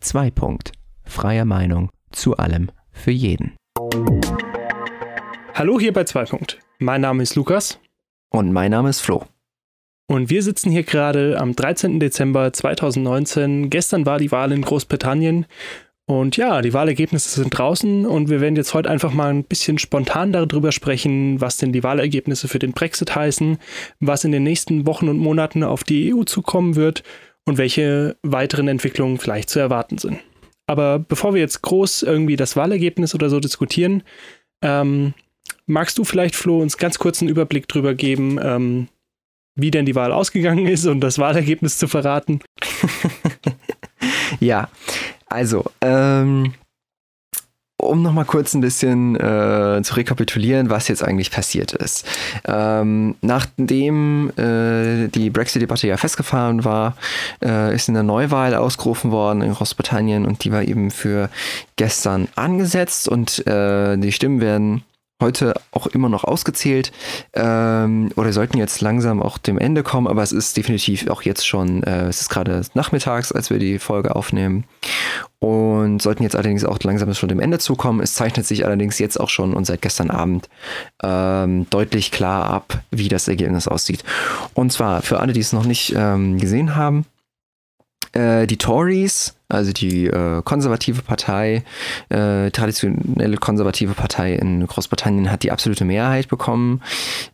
2. Punkt. Freie Meinung zu allem für jeden. Hallo hier bei 2. Punkt. Mein Name ist Lukas. Und mein Name ist Flo. Und wir sitzen hier gerade am 13. Dezember 2019. Gestern war die Wahl in Großbritannien. Und ja, die Wahlergebnisse sind draußen und wir werden jetzt heute einfach mal ein bisschen spontan darüber sprechen, was denn die Wahlergebnisse für den Brexit heißen, was in den nächsten Wochen und Monaten auf die EU zukommen wird und welche weiteren Entwicklungen vielleicht zu erwarten sind. Aber bevor wir jetzt groß irgendwie das Wahlergebnis oder so diskutieren, ähm, magst du vielleicht, Flo, uns ganz kurz einen Überblick darüber geben, ähm, wie denn die Wahl ausgegangen ist und das Wahlergebnis zu verraten? ja, also, ähm, um nochmal kurz ein bisschen äh, zu rekapitulieren, was jetzt eigentlich passiert ist. Ähm, nachdem äh, die Brexit-Debatte ja festgefahren war, äh, ist eine Neuwahl ausgerufen worden in Großbritannien und die war eben für gestern angesetzt und äh, die Stimmen werden heute auch immer noch ausgezählt ähm, oder sollten jetzt langsam auch dem Ende kommen, aber es ist definitiv auch jetzt schon, äh, es ist gerade nachmittags, als wir die Folge aufnehmen und sollten jetzt allerdings auch langsam schon dem Ende zukommen. Es zeichnet sich allerdings jetzt auch schon und seit gestern Abend ähm, deutlich klar ab, wie das Ergebnis aussieht. Und zwar für alle, die es noch nicht ähm, gesehen haben, äh, die Tories, also die äh, konservative Partei, äh, traditionelle konservative Partei in Großbritannien, hat die absolute Mehrheit bekommen,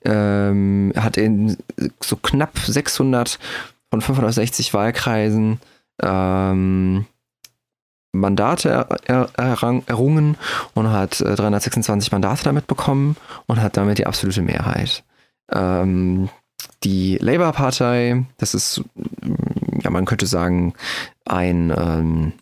ähm, hat in so knapp 600 von 560 Wahlkreisen ähm, Mandate er, er, errungen und hat 326 äh, Mandate damit bekommen und hat damit die absolute Mehrheit. Ähm, die Labour-Partei, das ist, ja, man könnte sagen, ein, ähm,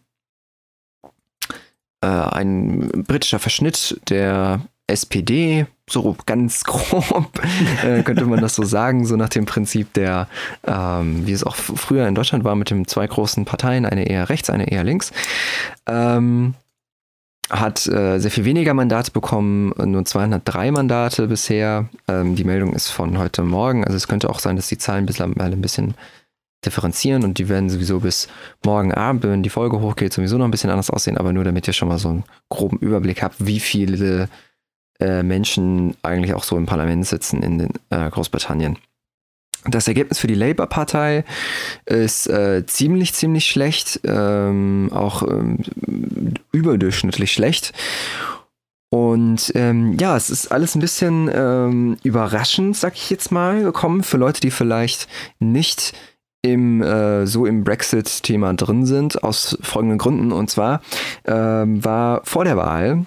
äh, ein britischer Verschnitt der SPD, so ganz grob äh, könnte man das so sagen, so nach dem Prinzip der, ähm, wie es auch früher in Deutschland war, mit den zwei großen Parteien, eine eher rechts, eine eher links. Ähm, hat äh, sehr viel weniger Mandate bekommen, nur 203 Mandate bisher. Ähm, die Meldung ist von heute Morgen, also es könnte auch sein, dass die Zahlen bislang ein bisschen differenzieren und die werden sowieso bis morgen Abend, wenn die Folge hochgeht, sowieso noch ein bisschen anders aussehen, aber nur damit ihr schon mal so einen groben Überblick habt, wie viele äh, Menschen eigentlich auch so im Parlament sitzen in den, äh, Großbritannien. Das Ergebnis für die Labour-Partei ist äh, ziemlich, ziemlich schlecht, ähm, auch ähm, überdurchschnittlich schlecht. Und ähm, ja, es ist alles ein bisschen ähm, überraschend, sag ich jetzt mal, gekommen für Leute, die vielleicht nicht im, äh, so im Brexit-Thema drin sind, aus folgenden Gründen. Und zwar ähm, war vor der Wahl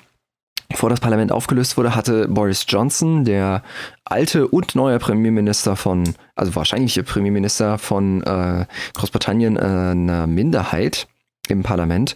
Bevor das Parlament aufgelöst wurde, hatte Boris Johnson, der alte und neue Premierminister von, also wahrscheinliche Premierminister von äh, Großbritannien, äh, eine Minderheit im Parlament.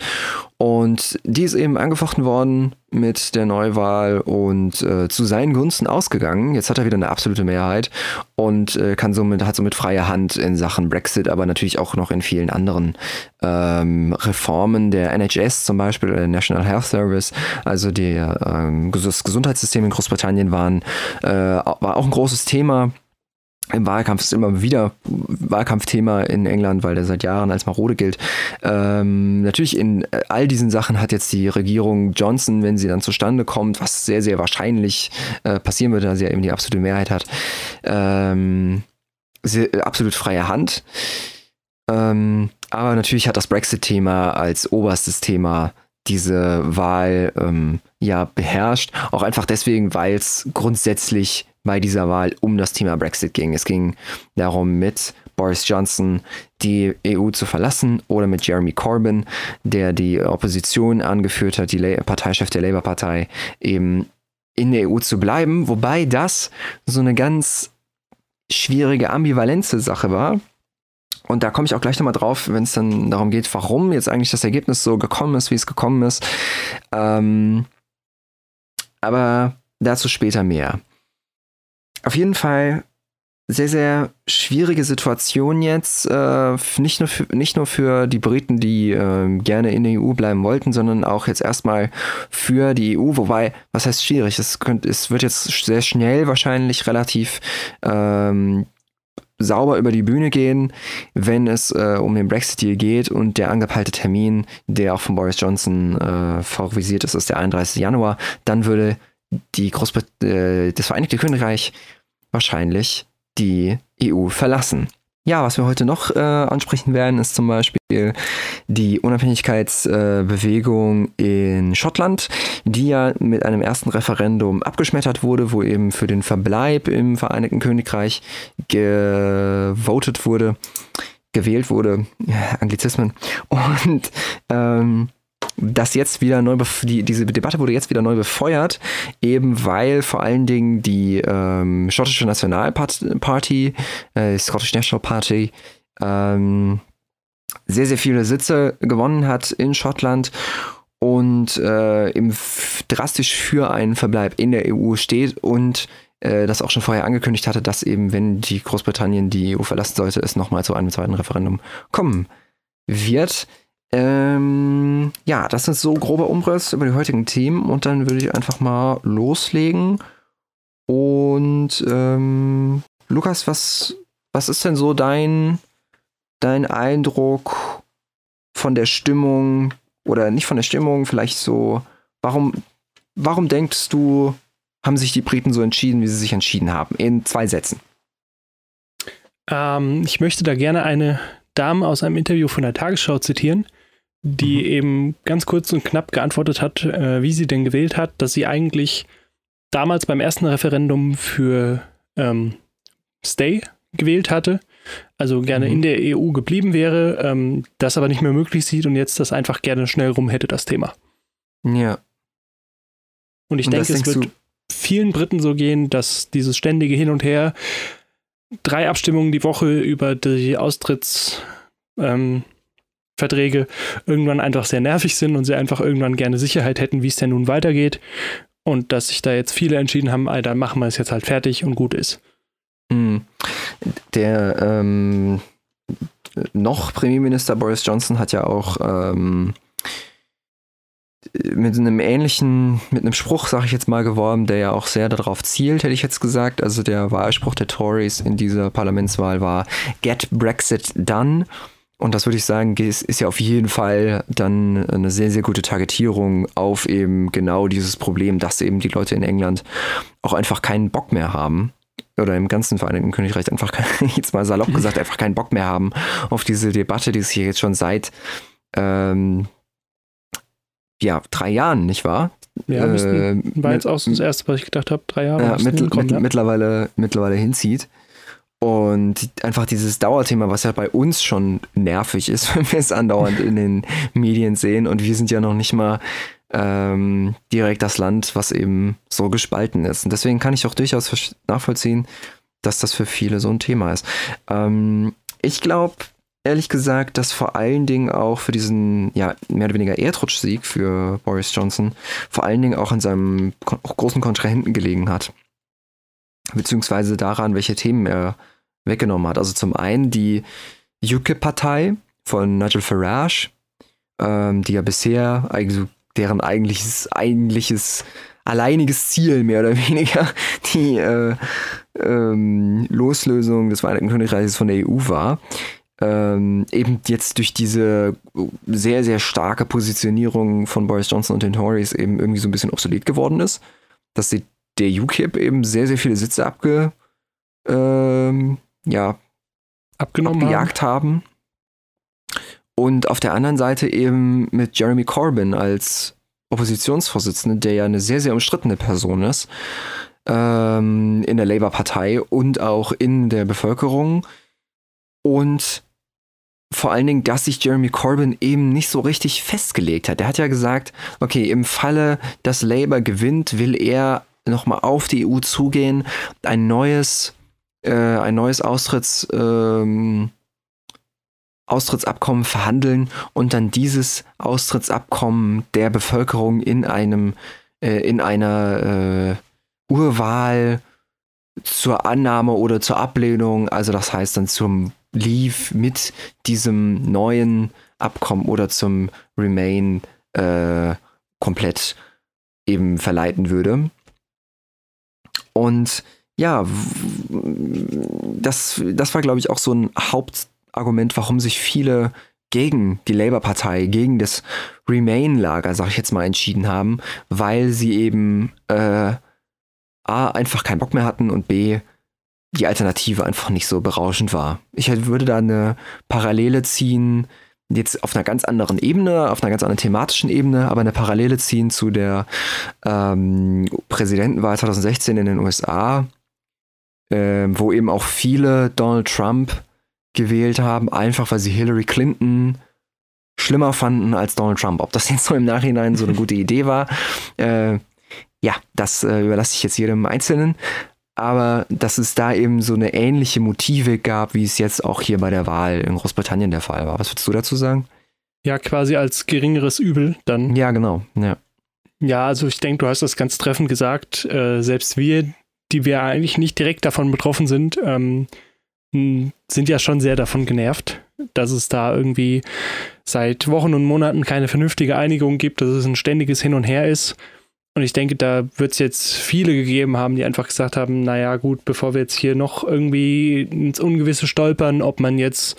Und die ist eben angefochten worden mit der Neuwahl und äh, zu seinen Gunsten ausgegangen. Jetzt hat er wieder eine absolute Mehrheit und äh, kann somit, hat somit freie Hand in Sachen Brexit, aber natürlich auch noch in vielen anderen ähm, Reformen der NHS zum Beispiel, der National Health Service, also der, ähm, das Gesundheitssystem in Großbritannien waren, äh, war auch ein großes Thema im Wahlkampf ist immer wieder Wahlkampfthema in England, weil der seit Jahren als Marode gilt. Ähm, natürlich in äh, all diesen Sachen hat jetzt die Regierung Johnson, wenn sie dann zustande kommt, was sehr, sehr wahrscheinlich äh, passieren wird, da sie ja eben die absolute Mehrheit hat, ähm, äh, absolut freie Hand. Ähm, aber natürlich hat das Brexit-Thema als oberstes Thema diese Wahl ähm, ja beherrscht. Auch einfach deswegen, weil es grundsätzlich bei dieser Wahl um das Thema Brexit ging. Es ging darum, mit Boris Johnson die EU zu verlassen oder mit Jeremy Corbyn, der die Opposition angeführt hat, die Parteichef der Labour-Partei, eben in der EU zu bleiben, wobei das so eine ganz schwierige ambivalente Sache war. Und da komme ich auch gleich nochmal drauf, wenn es dann darum geht, warum jetzt eigentlich das Ergebnis so gekommen ist, wie es gekommen ist. Ähm, aber dazu später mehr. Auf jeden Fall sehr, sehr schwierige Situation jetzt, äh, nicht, nur für, nicht nur für die Briten, die äh, gerne in der EU bleiben wollten, sondern auch jetzt erstmal für die EU. Wobei, was heißt schwierig? Es, könnt, es wird jetzt sehr schnell wahrscheinlich relativ ähm, sauber über die Bühne gehen, wenn es äh, um den Brexit-Deal geht und der angepeilte Termin, der auch von Boris Johnson äh, favorisiert ist, ist der 31. Januar, dann würde die Großbrit äh, das Vereinigte Königreich wahrscheinlich die EU verlassen. Ja, was wir heute noch äh, ansprechen werden, ist zum Beispiel die Unabhängigkeitsbewegung äh, in Schottland, die ja mit einem ersten Referendum abgeschmettert wurde, wo eben für den Verbleib im Vereinigten Königreich gewotet wurde, gewählt wurde, Anglizismen. Und ähm, das jetzt wieder neu, die, diese Debatte wurde jetzt wieder neu befeuert, eben weil vor allen Dingen die ähm, schottische Nationalparty, äh, Scottish National Party, ähm, sehr, sehr viele Sitze gewonnen hat in Schottland und äh, drastisch für einen Verbleib in der EU steht und äh, das auch schon vorher angekündigt hatte, dass eben, wenn die Großbritannien die EU verlassen sollte, es nochmal zu einem zweiten Referendum kommen wird. Ähm, ja, das ist so grober Umriss über die heutigen Themen und dann würde ich einfach mal loslegen. Und ähm, Lukas, was, was ist denn so dein, dein Eindruck von der Stimmung oder nicht von der Stimmung, vielleicht so, warum, warum denkst du, haben sich die Briten so entschieden, wie sie sich entschieden haben? In zwei Sätzen. Ähm, ich möchte da gerne eine Dame aus einem Interview von der Tagesschau zitieren die mhm. eben ganz kurz und knapp geantwortet hat, äh, wie sie denn gewählt hat, dass sie eigentlich damals beim ersten Referendum für ähm, Stay gewählt hatte, also gerne mhm. in der EU geblieben wäre, ähm, das aber nicht mehr möglich sieht und jetzt das einfach gerne schnell rum hätte, das Thema. Ja. Und ich und denke, es wird vielen Briten so gehen, dass dieses ständige Hin und Her, drei Abstimmungen die Woche über die Austritts, ähm, Verträge irgendwann einfach sehr nervig sind und sie einfach irgendwann gerne Sicherheit hätten, wie es denn nun weitergeht. Und dass sich da jetzt viele entschieden haben, dann machen wir es jetzt halt fertig und gut ist. Hm. Der ähm, noch Premierminister Boris Johnson hat ja auch ähm, mit einem ähnlichen, mit einem Spruch, sage ich jetzt mal, geworben, der ja auch sehr darauf zielt, hätte ich jetzt gesagt. Also der Wahlspruch der Tories in dieser Parlamentswahl war Get Brexit Done. Und das würde ich sagen, ist, ist, ja auf jeden Fall dann eine sehr, sehr gute Targetierung auf eben genau dieses Problem, dass eben die Leute in England auch einfach keinen Bock mehr haben. Oder im ganzen Vereinigten Königreich einfach, jetzt mal salopp gesagt, einfach keinen Bock mehr haben auf diese Debatte, die es hier jetzt schon seit ähm, ja, drei Jahren, nicht wahr? Ja, müssten, äh, war jetzt auch so das Erste, was ich gedacht habe, drei Jahre. Ja, mit, mit, ja. mittlerweile, mittlerweile hinzieht. Und einfach dieses Dauerthema, was ja bei uns schon nervig ist, wenn wir es andauernd in den Medien sehen. Und wir sind ja noch nicht mal ähm, direkt das Land, was eben so gespalten ist. Und deswegen kann ich auch durchaus nachvollziehen, dass das für viele so ein Thema ist. Ähm, ich glaube, ehrlich gesagt, dass vor allen Dingen auch für diesen, ja, mehr oder weniger Erdrutschsieg für Boris Johnson vor allen Dingen auch an seinem großen Kontrahenten gelegen hat beziehungsweise daran, welche Themen er weggenommen hat. Also zum einen die UKIP-Partei von Nigel Farage, ähm, die ja bisher, also deren eigentliches, eigentliches alleiniges Ziel mehr oder weniger die äh, ähm, Loslösung des Vereinigten Königreichs von der EU war. Ähm, eben jetzt durch diese sehr, sehr starke Positionierung von Boris Johnson und den Tories eben irgendwie so ein bisschen obsolet geworden ist. Dass sie der UKIP eben sehr, sehr viele Sitze abge, ähm, ja, abgenommen abgejagt haben. haben. Und auf der anderen Seite eben mit Jeremy Corbyn als Oppositionsvorsitzende, der ja eine sehr, sehr umstrittene Person ist, ähm, in der Labour-Partei und auch in der Bevölkerung. Und vor allen Dingen, dass sich Jeremy Corbyn eben nicht so richtig festgelegt hat. Er hat ja gesagt, okay, im Falle, dass Labour gewinnt, will er nochmal auf die EU zugehen, ein neues, äh, ein neues Austritts, ähm, Austrittsabkommen verhandeln und dann dieses Austrittsabkommen der Bevölkerung in einem, äh, in einer äh, Urwahl zur Annahme oder zur Ablehnung, also das heißt dann zum Leave mit diesem neuen Abkommen oder zum Remain äh, komplett eben verleiten würde. Und ja, das, das war, glaube ich, auch so ein Hauptargument, warum sich viele gegen die Labour-Partei, gegen das Remain-Lager, sag ich jetzt mal, entschieden haben, weil sie eben äh, A, einfach keinen Bock mehr hatten und B, die Alternative einfach nicht so berauschend war. Ich würde da eine Parallele ziehen, jetzt auf einer ganz anderen Ebene, auf einer ganz anderen thematischen Ebene, aber eine Parallele ziehen zu der ähm, Präsidentenwahl 2016 in den USA, äh, wo eben auch viele Donald Trump gewählt haben, einfach weil sie Hillary Clinton schlimmer fanden als Donald Trump. Ob das jetzt so im Nachhinein so eine gute Idee war, äh, ja, das äh, überlasse ich jetzt jedem Einzelnen. Aber dass es da eben so eine ähnliche Motive gab, wie es jetzt auch hier bei der Wahl in Großbritannien der Fall war. Was würdest du dazu sagen? Ja, quasi als geringeres Übel dann. Ja, genau. Ja, ja also ich denke, du hast das ganz treffend gesagt. Äh, selbst wir, die wir eigentlich nicht direkt davon betroffen sind, ähm, sind ja schon sehr davon genervt, dass es da irgendwie seit Wochen und Monaten keine vernünftige Einigung gibt, dass es ein ständiges Hin und Her ist. Und ich denke, da wird es jetzt viele gegeben haben, die einfach gesagt haben, naja gut, bevor wir jetzt hier noch irgendwie ins Ungewisse stolpern, ob man jetzt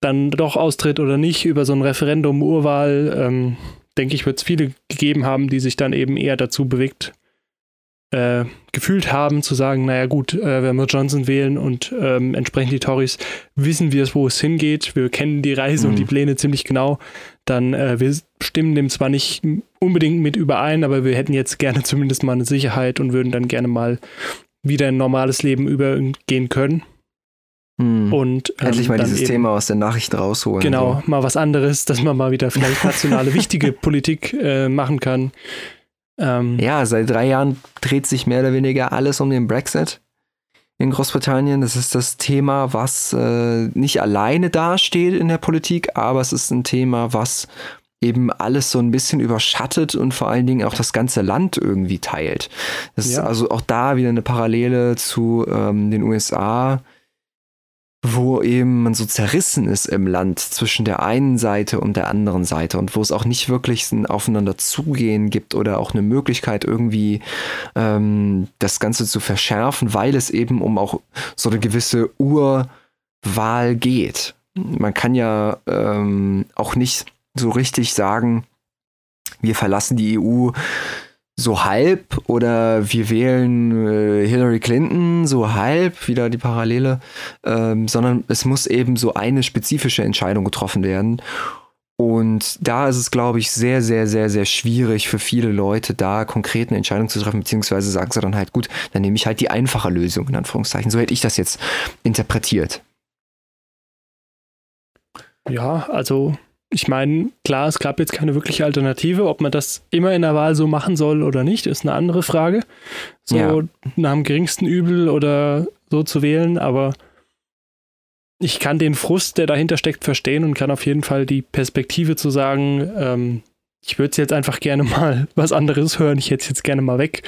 dann doch austritt oder nicht über so ein Referendum, Urwahl, ähm, denke ich, wird es viele gegeben haben, die sich dann eben eher dazu bewegt äh, gefühlt haben, zu sagen, naja gut, äh, wenn wir Johnson wählen und ähm, entsprechend die Tories, wissen wir, wo es hingeht, wir kennen die Reise mhm. und die Pläne ziemlich genau, dann äh, wir stimmen dem zwar nicht unbedingt mit überein, aber wir hätten jetzt gerne zumindest mal eine Sicherheit und würden dann gerne mal wieder ein normales Leben übergehen können. Hm. Und ähm, endlich mal dieses eben, Thema aus den Nachrichten rausholen. Genau, so. mal was anderes, dass man mal wieder vielleicht nationale wichtige Politik äh, machen kann. Ähm, ja, seit drei Jahren dreht sich mehr oder weniger alles um den Brexit in Großbritannien. Das ist das Thema, was äh, nicht alleine dasteht in der Politik, aber es ist ein Thema, was eben alles so ein bisschen überschattet und vor allen Dingen auch das ganze Land irgendwie teilt. Das ja. ist also auch da wieder eine Parallele zu ähm, den USA wo eben man so zerrissen ist im Land zwischen der einen Seite und der anderen Seite und wo es auch nicht wirklich ein Aufeinander zugehen gibt oder auch eine Möglichkeit irgendwie ähm, das Ganze zu verschärfen, weil es eben um auch so eine gewisse Urwahl geht. Man kann ja ähm, auch nicht so richtig sagen, wir verlassen die EU so halb oder wir wählen äh, Hillary Clinton so halb, wieder die Parallele, ähm, sondern es muss eben so eine spezifische Entscheidung getroffen werden. Und da ist es, glaube ich, sehr, sehr, sehr, sehr schwierig für viele Leute, da konkret eine Entscheidung zu treffen, beziehungsweise sagen sie dann halt, gut, dann nehme ich halt die einfache Lösung, in Anführungszeichen. So hätte ich das jetzt interpretiert. Ja, also ich meine, klar, es gab jetzt keine wirkliche Alternative. Ob man das immer in der Wahl so machen soll oder nicht, ist eine andere Frage. So ja. nach dem geringsten Übel oder so zu wählen, aber ich kann den Frust, der dahinter steckt, verstehen und kann auf jeden Fall die Perspektive zu sagen, ähm, ich würde jetzt einfach gerne mal was anderes hören, ich hätte es jetzt gerne mal weg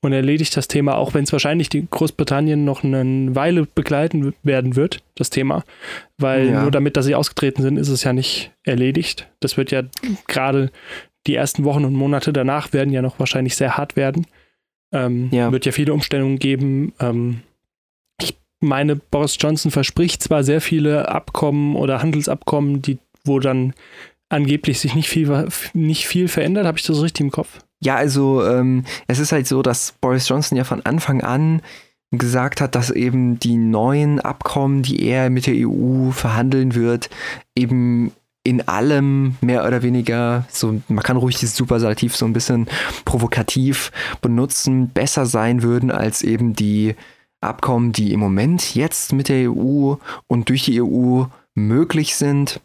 und erledigt das Thema, auch wenn es wahrscheinlich die Großbritannien noch eine Weile begleiten werden wird, das Thema. Weil ja. nur damit, dass sie ausgetreten sind, ist es ja nicht erledigt. Das wird ja gerade die ersten Wochen und Monate danach werden ja noch wahrscheinlich sehr hart werden. Ähm, ja. Wird ja viele Umstellungen geben. Ähm, ich meine, Boris Johnson verspricht zwar sehr viele Abkommen oder Handelsabkommen, die, wo dann angeblich sich nicht viel, nicht viel verändert. Habe ich das richtig im Kopf? Ja, also ähm, es ist halt so, dass Boris Johnson ja von Anfang an gesagt hat, dass eben die neuen Abkommen, die er mit der EU verhandeln wird, eben in allem mehr oder weniger, so man kann ruhig dieses Superlativ so ein bisschen provokativ benutzen, besser sein würden als eben die Abkommen, die im Moment jetzt mit der EU und durch die EU möglich sind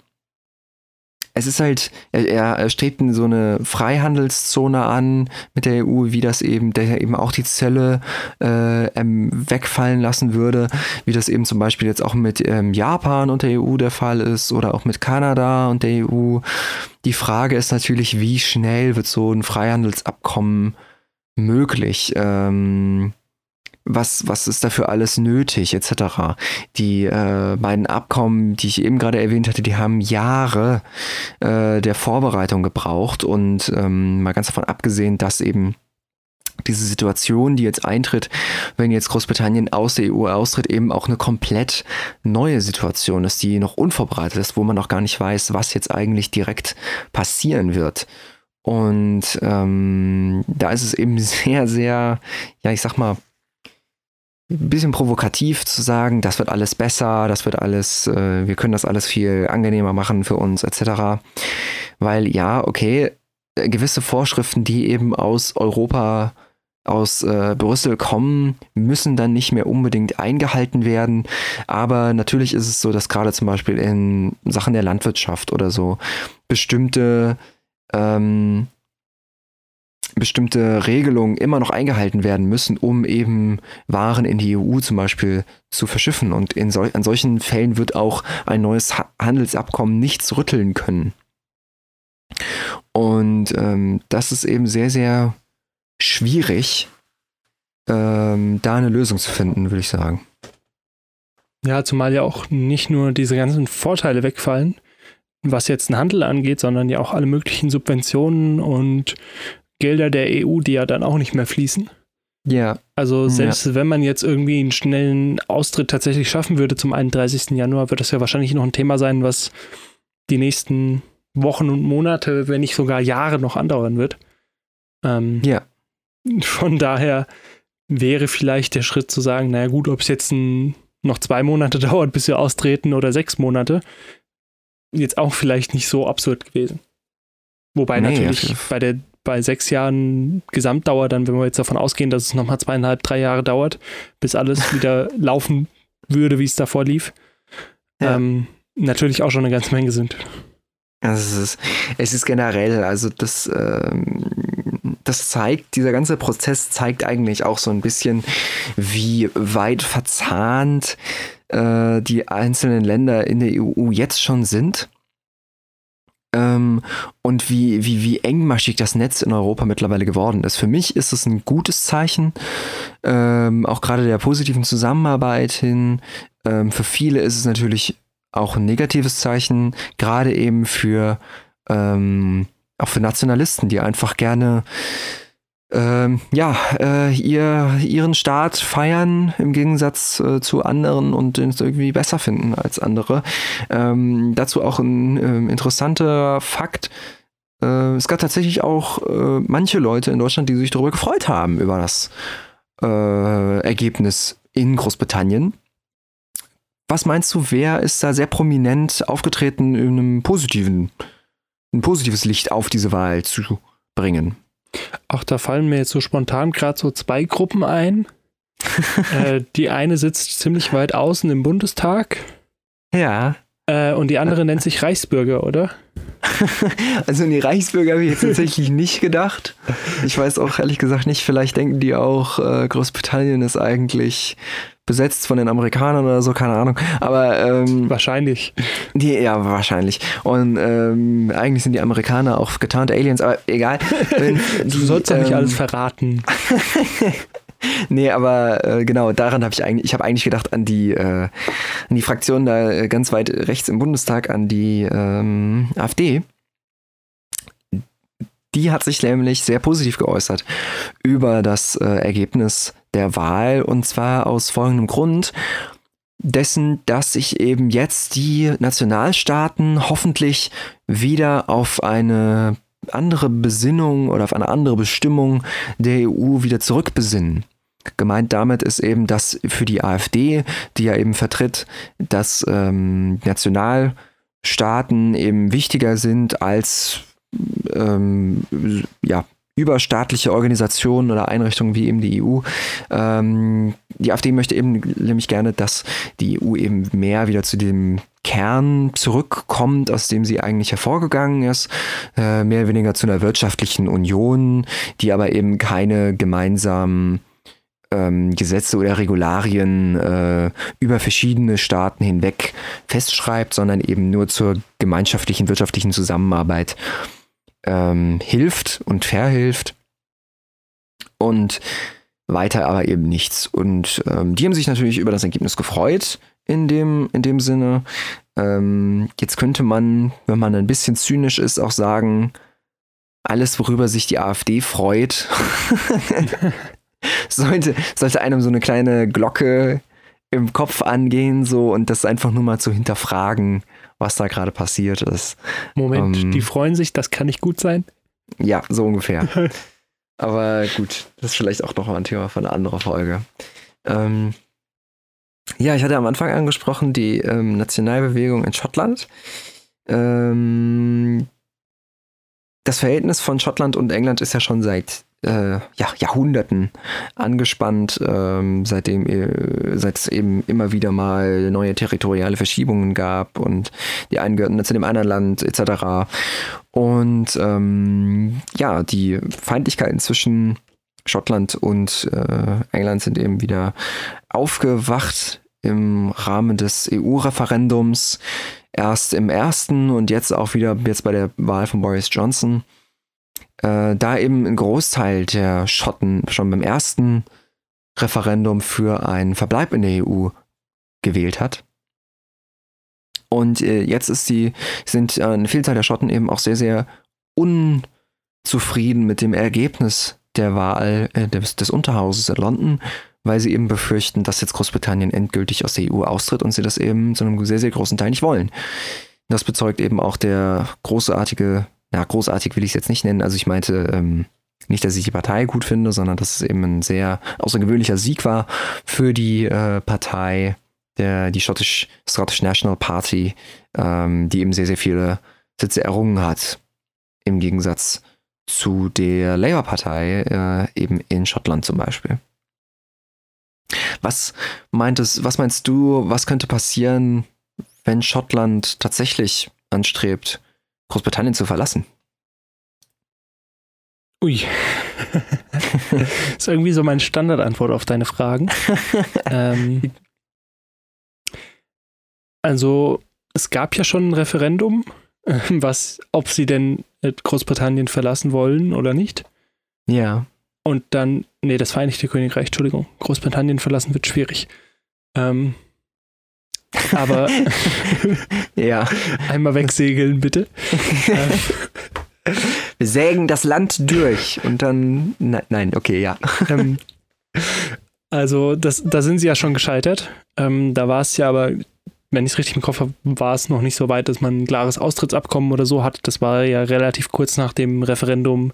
es ist halt, er, strebt so eine Freihandelszone an mit der EU, wie das eben, der eben auch die Zölle äh, wegfallen lassen würde, wie das eben zum Beispiel jetzt auch mit ähm, Japan und der EU der Fall ist oder auch mit Kanada und der EU. Die Frage ist natürlich, wie schnell wird so ein Freihandelsabkommen möglich? Ähm, was, was ist dafür alles nötig, etc. Die äh, beiden Abkommen, die ich eben gerade erwähnt hatte, die haben Jahre äh, der Vorbereitung gebraucht und ähm, mal ganz davon abgesehen, dass eben diese Situation, die jetzt eintritt, wenn jetzt Großbritannien aus der EU austritt, eben auch eine komplett neue Situation ist, die noch unvorbereitet ist, wo man noch gar nicht weiß, was jetzt eigentlich direkt passieren wird. Und ähm, da ist es eben sehr, sehr, ja, ich sag mal, ein bisschen provokativ zu sagen, das wird alles besser, das wird alles, äh, wir können das alles viel angenehmer machen für uns, etc. Weil ja, okay, gewisse Vorschriften, die eben aus Europa, aus äh, Brüssel kommen, müssen dann nicht mehr unbedingt eingehalten werden. Aber natürlich ist es so, dass gerade zum Beispiel in Sachen der Landwirtschaft oder so bestimmte ähm, bestimmte Regelungen immer noch eingehalten werden müssen, um eben Waren in die EU zum Beispiel zu verschiffen. Und in sol an solchen Fällen wird auch ein neues ha Handelsabkommen nichts rütteln können. Und ähm, das ist eben sehr, sehr schwierig, ähm, da eine Lösung zu finden, würde ich sagen. Ja, zumal ja auch nicht nur diese ganzen Vorteile wegfallen, was jetzt den Handel angeht, sondern ja auch alle möglichen Subventionen und Gelder der EU, die ja dann auch nicht mehr fließen. Ja. Also selbst ja. wenn man jetzt irgendwie einen schnellen Austritt tatsächlich schaffen würde zum 31. Januar, wird das ja wahrscheinlich noch ein Thema sein, was die nächsten Wochen und Monate, wenn nicht sogar Jahre noch andauern wird. Ähm, ja. Von daher wäre vielleicht der Schritt zu sagen, naja gut, ob es jetzt ein, noch zwei Monate dauert, bis wir austreten oder sechs Monate, jetzt auch vielleicht nicht so absurd gewesen. Wobei nee, natürlich bei der bei sechs Jahren Gesamtdauer, dann, wenn wir jetzt davon ausgehen, dass es nochmal zweieinhalb, drei Jahre dauert, bis alles wieder laufen würde, wie es davor lief, ja. ähm, natürlich auch schon eine ganze Menge sind. Also es ist, es ist generell, also das, ähm, das zeigt, dieser ganze Prozess zeigt eigentlich auch so ein bisschen, wie weit verzahnt äh, die einzelnen Länder in der EU jetzt schon sind. Ähm, und wie, wie, wie engmaschig das Netz in Europa mittlerweile geworden ist. Für mich ist es ein gutes Zeichen, ähm, auch gerade der positiven Zusammenarbeit hin. Ähm, für viele ist es natürlich auch ein negatives Zeichen, gerade eben für ähm, auch für Nationalisten, die einfach gerne ähm, ja, äh, ihr, ihren Staat feiern im Gegensatz äh, zu anderen und es irgendwie besser finden als andere. Ähm, dazu auch ein äh, interessanter Fakt. Äh, es gab tatsächlich auch äh, manche Leute in Deutschland, die sich darüber gefreut haben, über das äh, Ergebnis in Großbritannien. Was meinst du, wer ist da sehr prominent aufgetreten, in einem positiven, ein positives Licht auf diese Wahl zu bringen? Ach, da fallen mir jetzt so spontan gerade so zwei Gruppen ein. äh, die eine sitzt ziemlich weit außen im Bundestag. Ja. Äh, und die andere nennt sich Reichsbürger, oder? also die Reichsbürger habe ich jetzt tatsächlich nicht gedacht. Ich weiß auch ehrlich gesagt nicht, vielleicht denken die auch, äh, Großbritannien ist eigentlich besetzt von den Amerikanern oder so, keine Ahnung. Aber ähm, wahrscheinlich. Die, ja, wahrscheinlich. Und ähm, eigentlich sind die Amerikaner auch getarnte Aliens, aber egal. Wenn, du sollst doch ähm, nicht alles verraten. nee, aber äh, genau, daran habe ich eigentlich, ich habe eigentlich gedacht an die, äh, an die Fraktion da äh, ganz weit rechts im Bundestag, an die ähm, AfD. Die hat sich nämlich sehr positiv geäußert über das äh, Ergebnis der Wahl und zwar aus folgendem Grund dessen, dass sich eben jetzt die Nationalstaaten hoffentlich wieder auf eine andere Besinnung oder auf eine andere Bestimmung der EU wieder zurückbesinnen. Gemeint damit ist eben, dass für die AfD, die ja eben vertritt, dass ähm, Nationalstaaten eben wichtiger sind als ähm, ja, überstaatliche Organisationen oder Einrichtungen wie eben die EU. Ähm, die AfD möchte eben nämlich gerne, dass die EU eben mehr wieder zu dem Kern zurückkommt, aus dem sie eigentlich hervorgegangen ist, äh, mehr oder weniger zu einer wirtschaftlichen Union, die aber eben keine gemeinsamen ähm, Gesetze oder Regularien äh, über verschiedene Staaten hinweg festschreibt, sondern eben nur zur gemeinschaftlichen wirtschaftlichen Zusammenarbeit ähm, hilft und verhilft. Und weiter aber eben nichts. Und ähm, die haben sich natürlich über das Ergebnis gefreut in dem, in dem Sinne. Ähm, jetzt könnte man, wenn man ein bisschen zynisch ist, auch sagen, alles, worüber sich die AfD freut, sollte, sollte einem so eine kleine Glocke im Kopf angehen, so und das einfach nur mal zu hinterfragen, was da gerade passiert ist. Moment, ähm, die freuen sich, das kann nicht gut sein? Ja, so ungefähr. Aber gut, das ist vielleicht auch noch mal ein Thema von einer anderen Folge. Ähm, ja, ich hatte am Anfang angesprochen, die ähm, Nationalbewegung in Schottland. Ähm, das Verhältnis von Schottland und England ist ja schon seit äh, ja, Jahrhunderten angespannt, ähm, seitdem äh, seit es eben immer wieder mal neue territoriale Verschiebungen gab und die einen gehörten zu dem anderen Land etc. Und ähm, ja, die Feindlichkeiten zwischen Schottland und äh, England sind eben wieder aufgewacht im Rahmen des EU-Referendums. Erst im ersten und jetzt auch wieder jetzt bei der Wahl von Boris Johnson. Äh, da eben ein Großteil der Schotten schon beim ersten Referendum für einen Verbleib in der EU gewählt hat. Und äh, jetzt ist die, sind äh, eine Vielzahl der Schotten eben auch sehr, sehr unzufrieden mit dem Ergebnis der Wahl äh, des, des Unterhauses in London, weil sie eben befürchten, dass jetzt Großbritannien endgültig aus der EU austritt und sie das eben zu einem sehr, sehr großen Teil nicht wollen. Das bezeugt eben auch der großartige, ja, großartig will ich es jetzt nicht nennen, also ich meinte, ähm, nicht, dass ich die Partei gut finde, sondern dass es eben ein sehr außergewöhnlicher Sieg war für die äh, Partei, der, die Scottish, Scottish National Party, ähm, die eben sehr, sehr viele Sitze errungen hat. Im Gegensatz zu der Labour-Partei, äh, eben in Schottland zum Beispiel. Was meintest, was meinst du, was könnte passieren, wenn Schottland tatsächlich anstrebt, Großbritannien zu verlassen? Ui. ist irgendwie so meine Standardantwort auf deine Fragen. ähm, also, es gab ja schon ein Referendum, was, ob sie denn Großbritannien verlassen wollen oder nicht. Ja. Und dann, nee, das Vereinigte Königreich, Entschuldigung, Großbritannien verlassen wird schwierig. Ähm, aber ja. einmal wegsegeln, bitte. Wir sägen das Land durch und dann. Nein, nein okay, ja. Ähm, also, das, da sind sie ja schon gescheitert. Ähm, da war es ja aber, wenn ich es richtig im Kopf habe, war es noch nicht so weit, dass man ein klares Austrittsabkommen oder so hat. Das war ja relativ kurz nach dem Referendum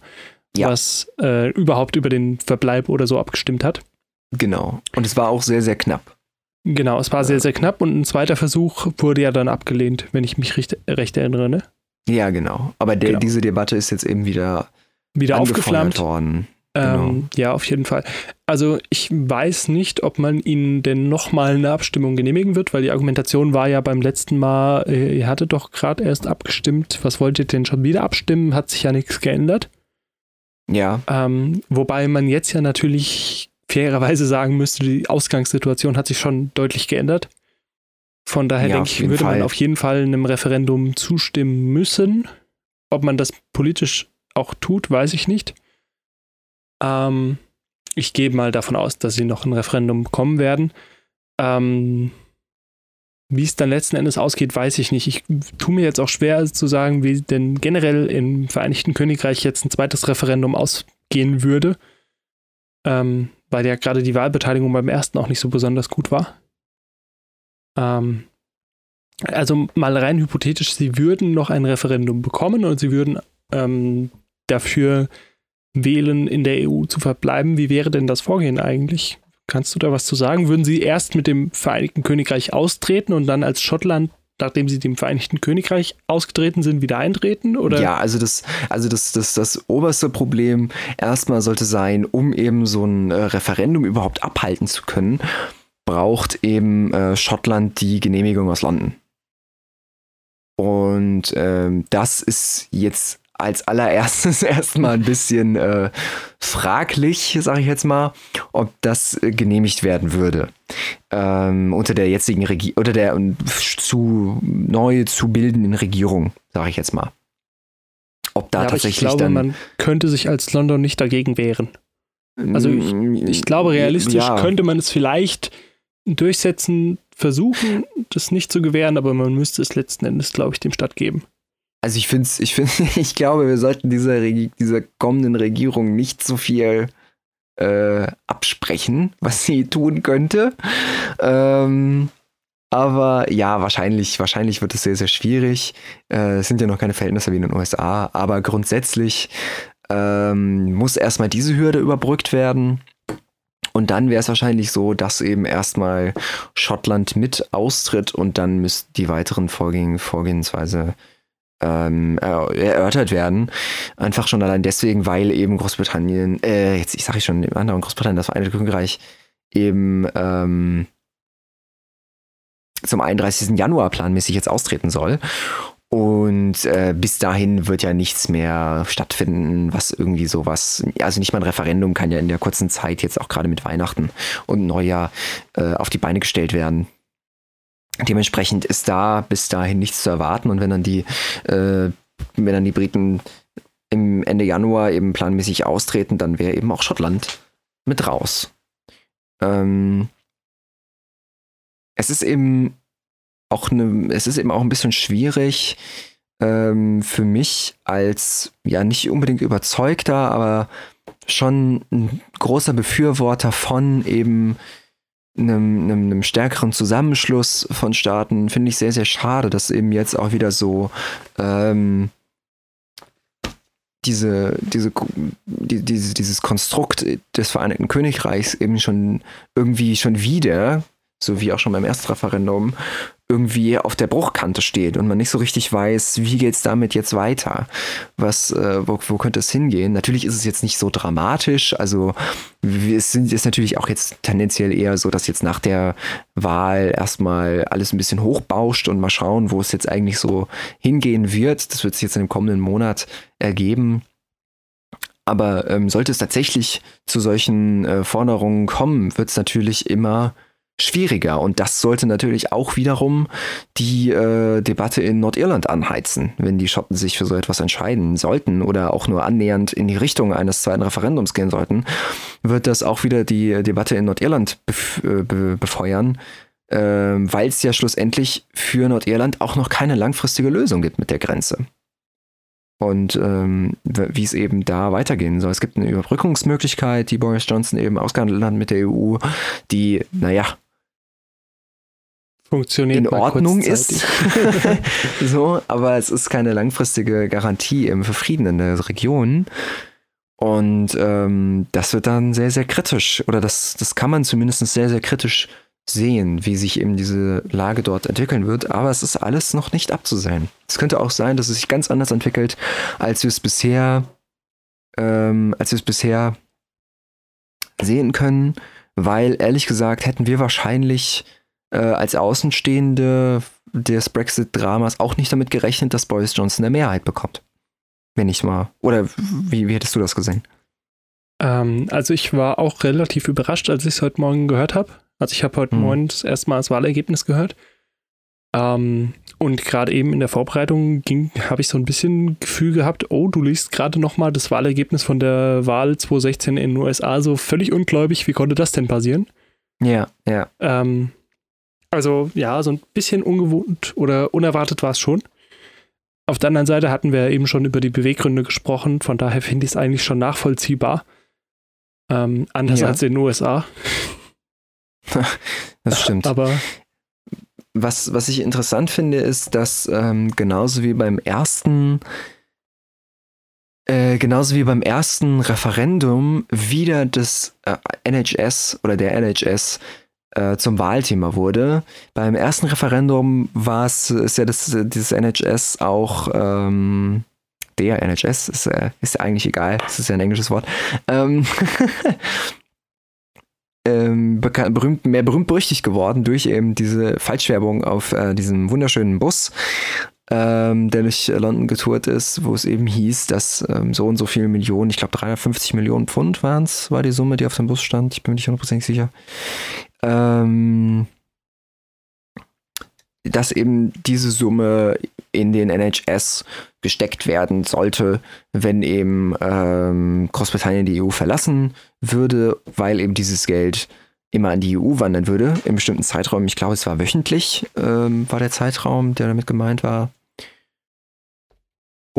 ja. was äh, überhaupt über den Verbleib oder so abgestimmt hat. Genau. Und es war auch sehr, sehr knapp. Genau, es war sehr, sehr knapp und ein zweiter Versuch wurde ja dann abgelehnt, wenn ich mich recht, recht erinnere. Ne? Ja, genau. Aber der, genau. diese Debatte ist jetzt eben wieder, wieder aufgeflammt worden. Genau. Ähm, ja, auf jeden Fall. Also ich weiß nicht, ob man ihnen denn nochmal eine Abstimmung genehmigen wird, weil die Argumentation war ja beim letzten Mal, äh, ihr hattet doch gerade erst abgestimmt, was wollt ihr denn schon wieder abstimmen? Hat sich ja nichts geändert. Ja. Ähm, wobei man jetzt ja natürlich fairerweise sagen müsste, die Ausgangssituation hat sich schon deutlich geändert. Von daher ja, denke ich, würde Fall. man auf jeden Fall einem Referendum zustimmen müssen. Ob man das politisch auch tut, weiß ich nicht. Ähm, ich gehe mal davon aus, dass sie noch ein Referendum bekommen werden. Ähm, wie es dann letzten Endes ausgeht, weiß ich nicht. Ich tue mir jetzt auch schwer zu sagen, wie denn generell im Vereinigten Königreich jetzt ein zweites Referendum ausgehen würde, ähm, weil ja gerade die Wahlbeteiligung beim ersten auch nicht so besonders gut war. Ähm, also mal rein hypothetisch, sie würden noch ein Referendum bekommen und sie würden ähm, dafür wählen, in der EU zu verbleiben. Wie wäre denn das Vorgehen eigentlich? Kannst du da was zu sagen? Würden sie erst mit dem Vereinigten Königreich austreten und dann als Schottland nachdem sie dem Vereinigten Königreich ausgetreten sind, wieder eintreten? Oder? Ja, also das, also das, das, das oberste Problem erstmal sollte sein, um eben so ein äh, Referendum überhaupt abhalten zu können, braucht eben äh, Schottland die Genehmigung aus London. Und ähm, das ist jetzt als allererstes erstmal ein bisschen äh, fraglich, sage ich jetzt mal, ob das äh, genehmigt werden würde. Ähm, unter der jetzigen Regierung, unter der zu neu zu bildenden Regierung, sage ich jetzt mal. Ob da ja, tatsächlich ich glaube, dann, man könnte sich als London nicht dagegen wehren. Also ich, mm, ich glaube, realistisch ja. könnte man es vielleicht durchsetzen, versuchen, das nicht zu gewähren, aber man müsste es letzten Endes, glaube ich, dem Stadt geben. Also ich finde ich finde, ich glaube, wir sollten dieser, dieser kommenden Regierung nicht so viel äh, absprechen, was sie tun könnte. Ähm, aber ja, wahrscheinlich, wahrscheinlich wird es sehr, sehr schwierig. Äh, es sind ja noch keine Verhältnisse wie in den USA, aber grundsätzlich ähm, muss erstmal diese Hürde überbrückt werden. Und dann wäre es wahrscheinlich so, dass eben erstmal Schottland mit austritt und dann müssten die weiteren Vorgehen, Vorgehensweise ähm, erörtert werden. Einfach schon allein deswegen, weil eben Großbritannien, äh, jetzt ich sage ich schon, im anderen Großbritannien, das Vereinigte Königreich eben ähm, zum 31. Januar planmäßig jetzt austreten soll. Und äh, bis dahin wird ja nichts mehr stattfinden, was irgendwie sowas, also nicht mal ein Referendum kann ja in der kurzen Zeit jetzt auch gerade mit Weihnachten und Neujahr äh, auf die Beine gestellt werden. Dementsprechend ist da bis dahin nichts zu erwarten und wenn dann die, äh, wenn dann die Briten im Ende Januar eben planmäßig austreten, dann wäre eben auch Schottland mit raus. Ähm, es ist eben auch eine, es ist eben auch ein bisschen schwierig ähm, für mich als ja nicht unbedingt überzeugter, aber schon ein großer Befürworter von eben einem, einem, einem stärkeren Zusammenschluss von Staaten, finde ich sehr, sehr schade, dass eben jetzt auch wieder so ähm, diese, diese, die, diese, dieses Konstrukt des Vereinigten Königreichs eben schon irgendwie schon wieder, so wie auch schon beim Erstreferendum, irgendwie auf der Bruchkante steht und man nicht so richtig weiß, wie geht es damit jetzt weiter? Was, äh, wo, wo könnte es hingehen? Natürlich ist es jetzt nicht so dramatisch. Also es ist natürlich auch jetzt tendenziell eher so, dass jetzt nach der Wahl erstmal alles ein bisschen hochbauscht und mal schauen, wo es jetzt eigentlich so hingehen wird. Das wird sich jetzt in dem kommenden Monat ergeben. Aber ähm, sollte es tatsächlich zu solchen äh, Forderungen kommen, wird es natürlich immer schwieriger. Und das sollte natürlich auch wiederum die äh, Debatte in Nordirland anheizen, wenn die Schotten sich für so etwas entscheiden sollten oder auch nur annähernd in die Richtung eines zweiten Referendums gehen sollten, wird das auch wieder die Debatte in Nordirland bef äh, be befeuern, äh, weil es ja schlussendlich für Nordirland auch noch keine langfristige Lösung gibt mit der Grenze und ähm, wie es eben da weitergehen soll. Es gibt eine Überbrückungsmöglichkeit, die Boris Johnson eben ausgehandelt hat mit der EU, die, naja, funktioniert in Ordnung ist. so, aber es ist keine langfristige Garantie für Frieden in der Region. Und ähm, das wird dann sehr, sehr kritisch. Oder das, das kann man zumindest sehr, sehr kritisch sehen, wie sich eben diese Lage dort entwickeln wird. Aber es ist alles noch nicht abzusehen. Es könnte auch sein, dass es sich ganz anders entwickelt, als wir es bisher, ähm, als wir es bisher sehen können. Weil ehrlich gesagt hätten wir wahrscheinlich äh, als Außenstehende des Brexit-Dramas auch nicht damit gerechnet, dass Boris Johnson eine Mehrheit bekommt. Wenn ich mal. Oder wie, wie hättest du das gesehen? Ähm, also ich war auch relativ überrascht, als ich es heute Morgen gehört habe. Also ich habe heute hm. Morgen das erste Mal das Wahlergebnis gehört. Ähm, und gerade eben in der Vorbereitung habe ich so ein bisschen Gefühl gehabt, oh, du liest gerade nochmal das Wahlergebnis von der Wahl 2016 in den USA, so völlig ungläubig, wie konnte das denn passieren? Ja, ja. Ähm, also ja, so ein bisschen ungewohnt oder unerwartet war es schon. Auf der anderen Seite hatten wir eben schon über die Beweggründe gesprochen, von daher finde ich es eigentlich schon nachvollziehbar. Ähm, anders ja. als in den USA. das stimmt. Aber was, was ich interessant finde, ist, dass ähm, genauso wie beim ersten äh, genauso wie beim ersten Referendum wieder das äh, NHS oder der NHS äh, zum Wahlthema wurde. Beim ersten Referendum war es, ist ja das, dieses NHS auch, ähm, der NHS, ist, äh, ist ja eigentlich egal, das ist ja ein englisches Wort, ähm, ähm, berühmt, mehr berühmt berüchtigt geworden durch eben diese Falschwerbung auf äh, diesem wunderschönen Bus, ähm, der durch London getourt ist, wo es eben hieß, dass ähm, so und so viele Millionen, ich glaube 350 Millionen Pfund waren es, war die Summe, die auf dem Bus stand, ich bin mir nicht hundertprozentig sicher, ähm, dass eben diese Summe in den NHS gesteckt werden sollte, wenn eben ähm, Großbritannien die EU verlassen würde, weil eben dieses Geld immer an die EU wandern würde, im bestimmten Zeitraum. Ich glaube, es war wöchentlich, ähm, war der Zeitraum, der damit gemeint war.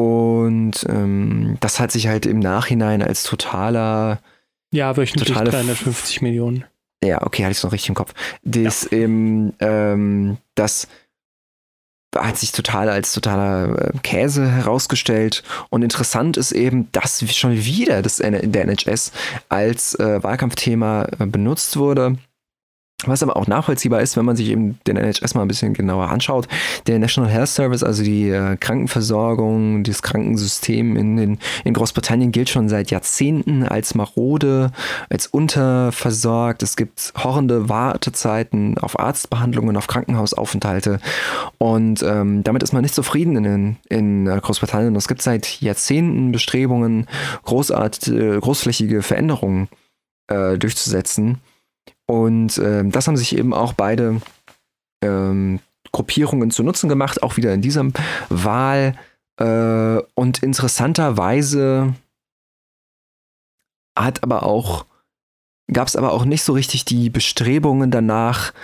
Und ähm, das hat sich halt im Nachhinein als totaler. Ja, wöchentlich Totale 350 Millionen. Ja, okay, hatte ich es noch richtig im Kopf. Das, ähm, ähm, das hat sich total als totaler äh, Käse herausgestellt. Und interessant ist eben, dass schon wieder das, der NHS als äh, Wahlkampfthema äh, benutzt wurde. Was aber auch nachvollziehbar ist, wenn man sich eben den NHS mal ein bisschen genauer anschaut. Der National Health Service, also die äh, Krankenversorgung, das Krankensystem in, in, in Großbritannien gilt schon seit Jahrzehnten als marode, als unterversorgt. Es gibt horrende Wartezeiten auf Arztbehandlungen, auf Krankenhausaufenthalte. Und ähm, damit ist man nicht zufrieden in, in äh, Großbritannien. Es gibt seit Jahrzehnten Bestrebungen, großart, äh, großflächige Veränderungen äh, durchzusetzen. Und ähm, das haben sich eben auch beide ähm, Gruppierungen zu Nutzen gemacht, auch wieder in dieser Wahl. Äh, und interessanterweise hat aber auch, gab es aber auch nicht so richtig die Bestrebungen danach,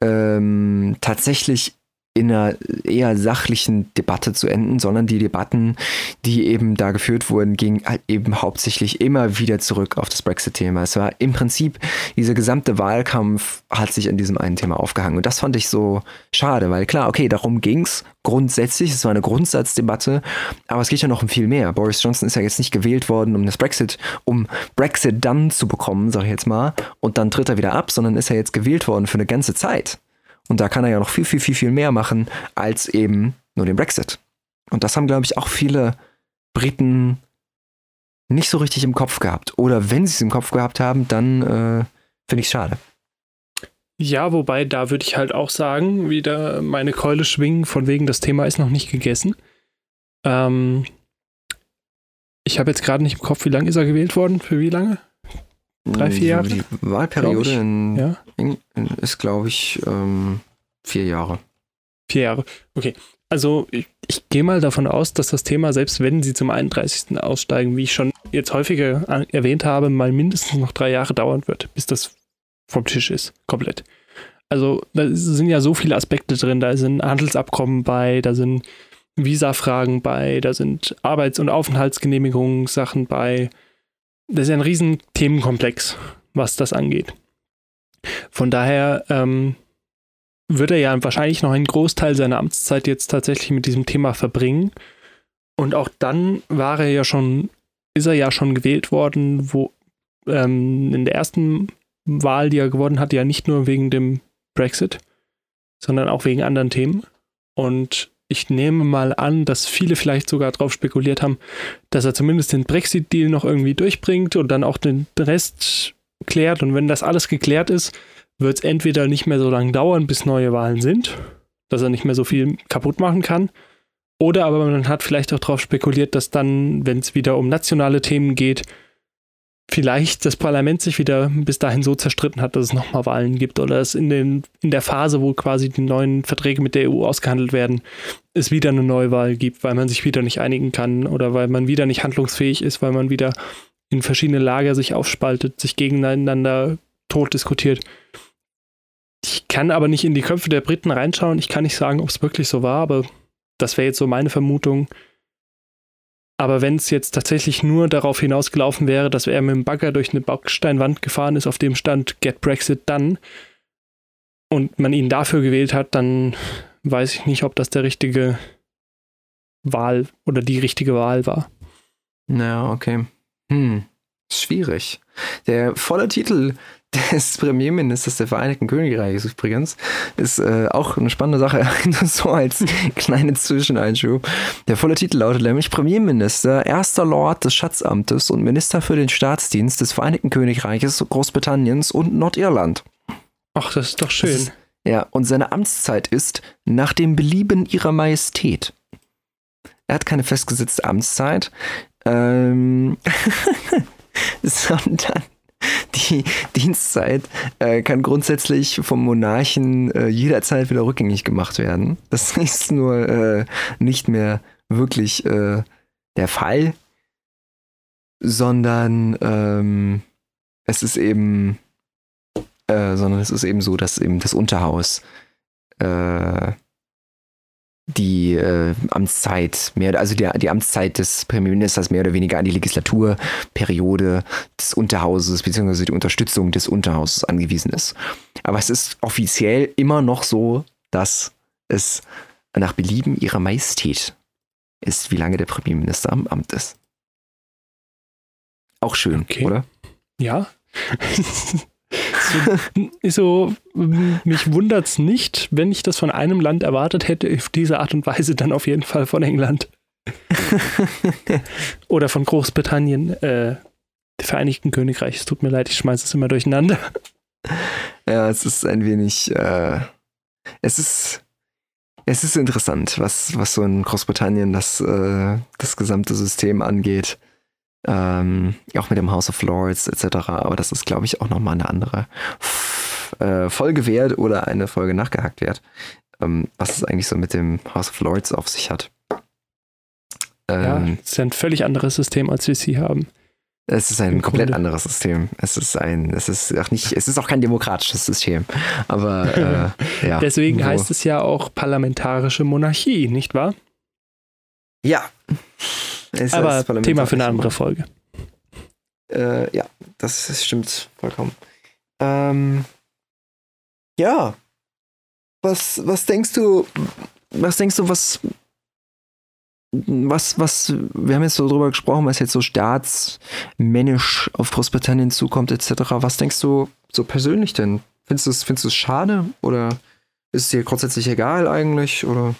ähm, tatsächlich in einer eher sachlichen Debatte zu enden, sondern die Debatten, die eben da geführt wurden, gingen halt eben hauptsächlich immer wieder zurück auf das Brexit-Thema. Es war im Prinzip, dieser gesamte Wahlkampf hat sich an diesem einen Thema aufgehangen. Und das fand ich so schade, weil klar, okay, darum ging's grundsätzlich, es war eine Grundsatzdebatte, aber es geht ja noch um viel mehr. Boris Johnson ist ja jetzt nicht gewählt worden, um das Brexit, um Brexit dann zu bekommen, sag ich jetzt mal, und dann tritt er wieder ab, sondern ist er jetzt gewählt worden für eine ganze Zeit. Und da kann er ja noch viel, viel, viel, viel mehr machen als eben nur den Brexit. Und das haben, glaube ich, auch viele Briten nicht so richtig im Kopf gehabt. Oder wenn sie es im Kopf gehabt haben, dann äh, finde ich es schade. Ja, wobei da würde ich halt auch sagen, wieder meine Keule schwingen, von wegen das Thema ist noch nicht gegessen. Ähm, ich habe jetzt gerade nicht im Kopf, wie lange ist er gewählt worden? Für wie lange? Drei, vier Jahre? Die Wahlperiode in, Ja, in, ist, glaube ich, ähm, vier Jahre. vier Jahre. Okay. Also ich, ich gehe mal davon aus, dass das Thema, selbst wenn sie zum 31. aussteigen, wie ich schon jetzt häufiger erwähnt habe, mal mindestens noch drei Jahre dauern wird, bis das vom Tisch ist. Komplett. Also da sind ja so viele Aspekte drin. Da sind Handelsabkommen bei, da sind Visafragen bei, da sind Arbeits- und Aufenthaltsgenehmigungssachen bei. Das ist ja ein riesen Themenkomplex, was das angeht. Von daher ähm, wird er ja wahrscheinlich noch einen Großteil seiner Amtszeit jetzt tatsächlich mit diesem Thema verbringen. Und auch dann war er ja schon, ist er ja schon gewählt worden, wo ähm, in der ersten Wahl, die er gewonnen hat, ja nicht nur wegen dem Brexit, sondern auch wegen anderen Themen. Und ich nehme mal an, dass viele vielleicht sogar darauf spekuliert haben, dass er zumindest den Brexit-Deal noch irgendwie durchbringt und dann auch den Rest klärt. Und wenn das alles geklärt ist, wird es entweder nicht mehr so lange dauern, bis neue Wahlen sind, dass er nicht mehr so viel kaputt machen kann. Oder aber man hat vielleicht auch darauf spekuliert, dass dann, wenn es wieder um nationale Themen geht, vielleicht das Parlament sich wieder bis dahin so zerstritten hat, dass es nochmal Wahlen gibt oder es in, den, in der Phase, wo quasi die neuen Verträge mit der EU ausgehandelt werden, es wieder eine Neuwahl gibt, weil man sich wieder nicht einigen kann oder weil man wieder nicht handlungsfähig ist, weil man wieder in verschiedene Lager sich aufspaltet, sich gegeneinander tot diskutiert. Ich kann aber nicht in die Köpfe der Briten reinschauen. Ich kann nicht sagen, ob es wirklich so war, aber das wäre jetzt so meine Vermutung. Aber wenn es jetzt tatsächlich nur darauf hinausgelaufen wäre, dass er mit dem Bagger durch eine Backsteinwand gefahren ist, auf dem stand Get Brexit Done und man ihn dafür gewählt hat, dann weiß ich nicht, ob das der richtige Wahl oder die richtige Wahl war. Ja, okay. Hm, schwierig. Der volle Titel des Premierministers der Vereinigten Königreichs übrigens ist äh, auch eine spannende Sache, so als kleine Zwischeneinschub. Der volle Titel lautet nämlich Premierminister, erster Lord des Schatzamtes und Minister für den Staatsdienst des Vereinigten Königreiches Großbritanniens und Nordirland. Ach, das ist doch schön. Ist, ja, und seine Amtszeit ist nach dem Belieben ihrer Majestät. Er hat keine festgesetzte Amtszeit, ähm, sondern die Dienstzeit äh, kann grundsätzlich vom Monarchen äh, jederzeit wieder rückgängig gemacht werden. Das ist nur äh, nicht mehr wirklich äh, der Fall, sondern ähm, es ist eben, äh, sondern es ist eben so, dass eben das Unterhaus äh, die äh, Amtszeit mehr, also die, die Amtszeit des Premierministers mehr oder weniger an die Legislaturperiode des Unterhauses bzw. die Unterstützung des Unterhauses angewiesen ist. Aber es ist offiziell immer noch so, dass es nach Belieben ihrer Majestät ist, wie lange der Premierminister am Amt ist. Auch schön, okay. oder? Ja. so, so, mich wundert es nicht, wenn ich das von einem Land erwartet hätte, auf diese Art und Weise dann auf jeden Fall von England. Oder von Großbritannien, äh, Vereinigten Königreich. Es tut mir leid, ich schmeiße es immer durcheinander. Ja, es ist ein wenig, äh, es ist, es ist interessant, was, was so in Großbritannien das, äh, das gesamte System angeht. Ähm, auch mit dem House of Lords etc. Aber das ist, glaube ich, auch nochmal eine andere äh, Folge wert oder eine Folge nachgehakt wert. Ähm, was es eigentlich so mit dem House of Lords auf sich hat. Ähm, ja, es ist ein völlig anderes System, als wir es hier haben. Es ist ein komplett Grunde. anderes System. Es ist ein, es ist auch nicht, es ist auch kein demokratisches System. Aber äh, ja. Deswegen so. heißt es ja auch parlamentarische Monarchie, nicht wahr? Ja. Es Aber Thema für eine andere Folge. Äh, ja, das, das, stimmt vollkommen. Ähm, ja. Was, was denkst du, was denkst du, was, was, was, wir haben jetzt so drüber gesprochen, was jetzt so staatsmännisch auf Großbritannien zukommt, etc. Was denkst du so persönlich denn? Findest du es findest schade oder ist es dir grundsätzlich egal eigentlich? Oder?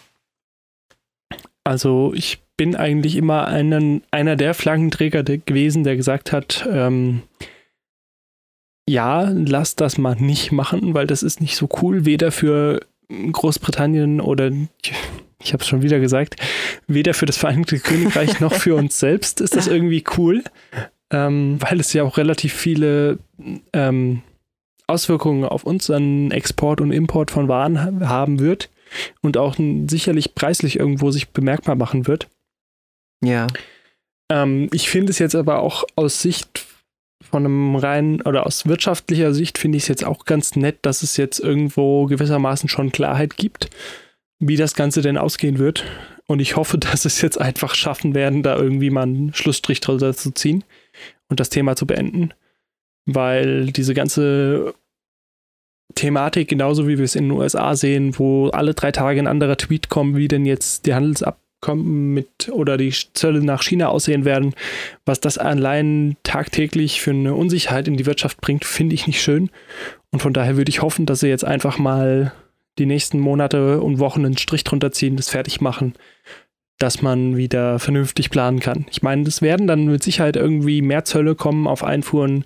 Also ich bin eigentlich immer einen, einer der Flaggenträger gewesen, der gesagt hat, ähm, ja, lass das mal nicht machen, weil das ist nicht so cool, weder für Großbritannien oder ich habe es schon wieder gesagt, weder für das Vereinigte Königreich noch für uns selbst ist das irgendwie cool, ähm, weil es ja auch relativ viele ähm, Auswirkungen auf unseren Export und Import von Waren haben wird und auch sicherlich preislich irgendwo sich bemerkbar machen wird. Ja. Ähm, ich finde es jetzt aber auch aus Sicht von einem rein oder aus wirtschaftlicher Sicht finde ich es jetzt auch ganz nett, dass es jetzt irgendwo gewissermaßen schon Klarheit gibt wie das Ganze denn ausgehen wird. Und ich hoffe, dass es jetzt einfach schaffen werden, da irgendwie mal einen Schlussstrich drunter zu ziehen und das Thema zu beenden. Weil diese ganze Thematik, genauso wie wir es in den USA sehen, wo alle drei Tage ein anderer Tweet kommt, wie denn jetzt die Handelsabkommen mit oder die Zölle nach China aussehen werden, was das allein tagtäglich für eine Unsicherheit in die Wirtschaft bringt, finde ich nicht schön. Und von daher würde ich hoffen, dass sie jetzt einfach mal die nächsten Monate und Wochen einen Strich drunter ziehen, das fertig machen, dass man wieder vernünftig planen kann. Ich meine, es werden dann mit Sicherheit irgendwie mehr Zölle kommen auf Einfuhren.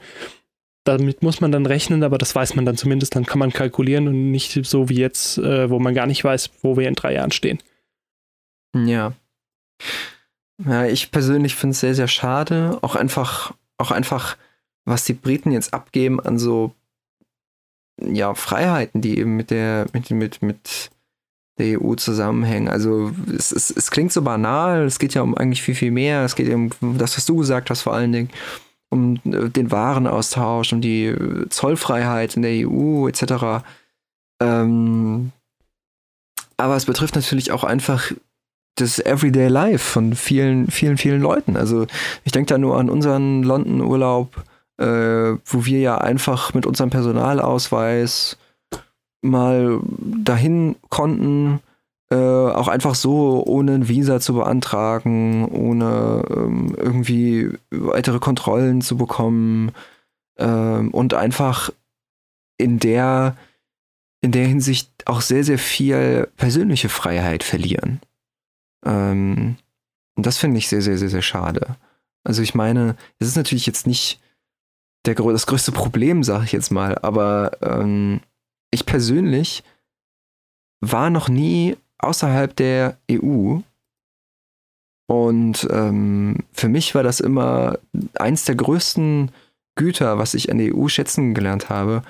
Damit muss man dann rechnen, aber das weiß man dann zumindest, dann kann man kalkulieren und nicht so wie jetzt, äh, wo man gar nicht weiß, wo wir in drei Jahren stehen. Ja. Ja, ich persönlich finde es sehr, sehr schade. Auch einfach, auch einfach, was die Briten jetzt abgeben an so ja, Freiheiten, die eben mit der, mit, mit, mit der EU zusammenhängen. Also es, es, es klingt so banal, es geht ja um eigentlich viel, viel mehr. Es geht um das, was du gesagt hast, vor allen Dingen, um äh, den Warenaustausch, um die Zollfreiheit in der EU etc. Ähm, aber es betrifft natürlich auch einfach das Everyday Life von vielen, vielen, vielen Leuten. Also ich denke da nur an unseren London-Urlaub äh, wo wir ja einfach mit unserem Personalausweis mal dahin konnten, äh, auch einfach so, ohne ein Visa zu beantragen, ohne ähm, irgendwie weitere Kontrollen zu bekommen ähm, und einfach in der, in der Hinsicht auch sehr, sehr viel persönliche Freiheit verlieren. Ähm, und das finde ich sehr, sehr, sehr, sehr schade. Also ich meine, es ist natürlich jetzt nicht der, das größte Problem, sage ich jetzt mal. Aber ähm, ich persönlich war noch nie außerhalb der EU. Und ähm, für mich war das immer eins der größten Güter, was ich an der EU schätzen gelernt habe,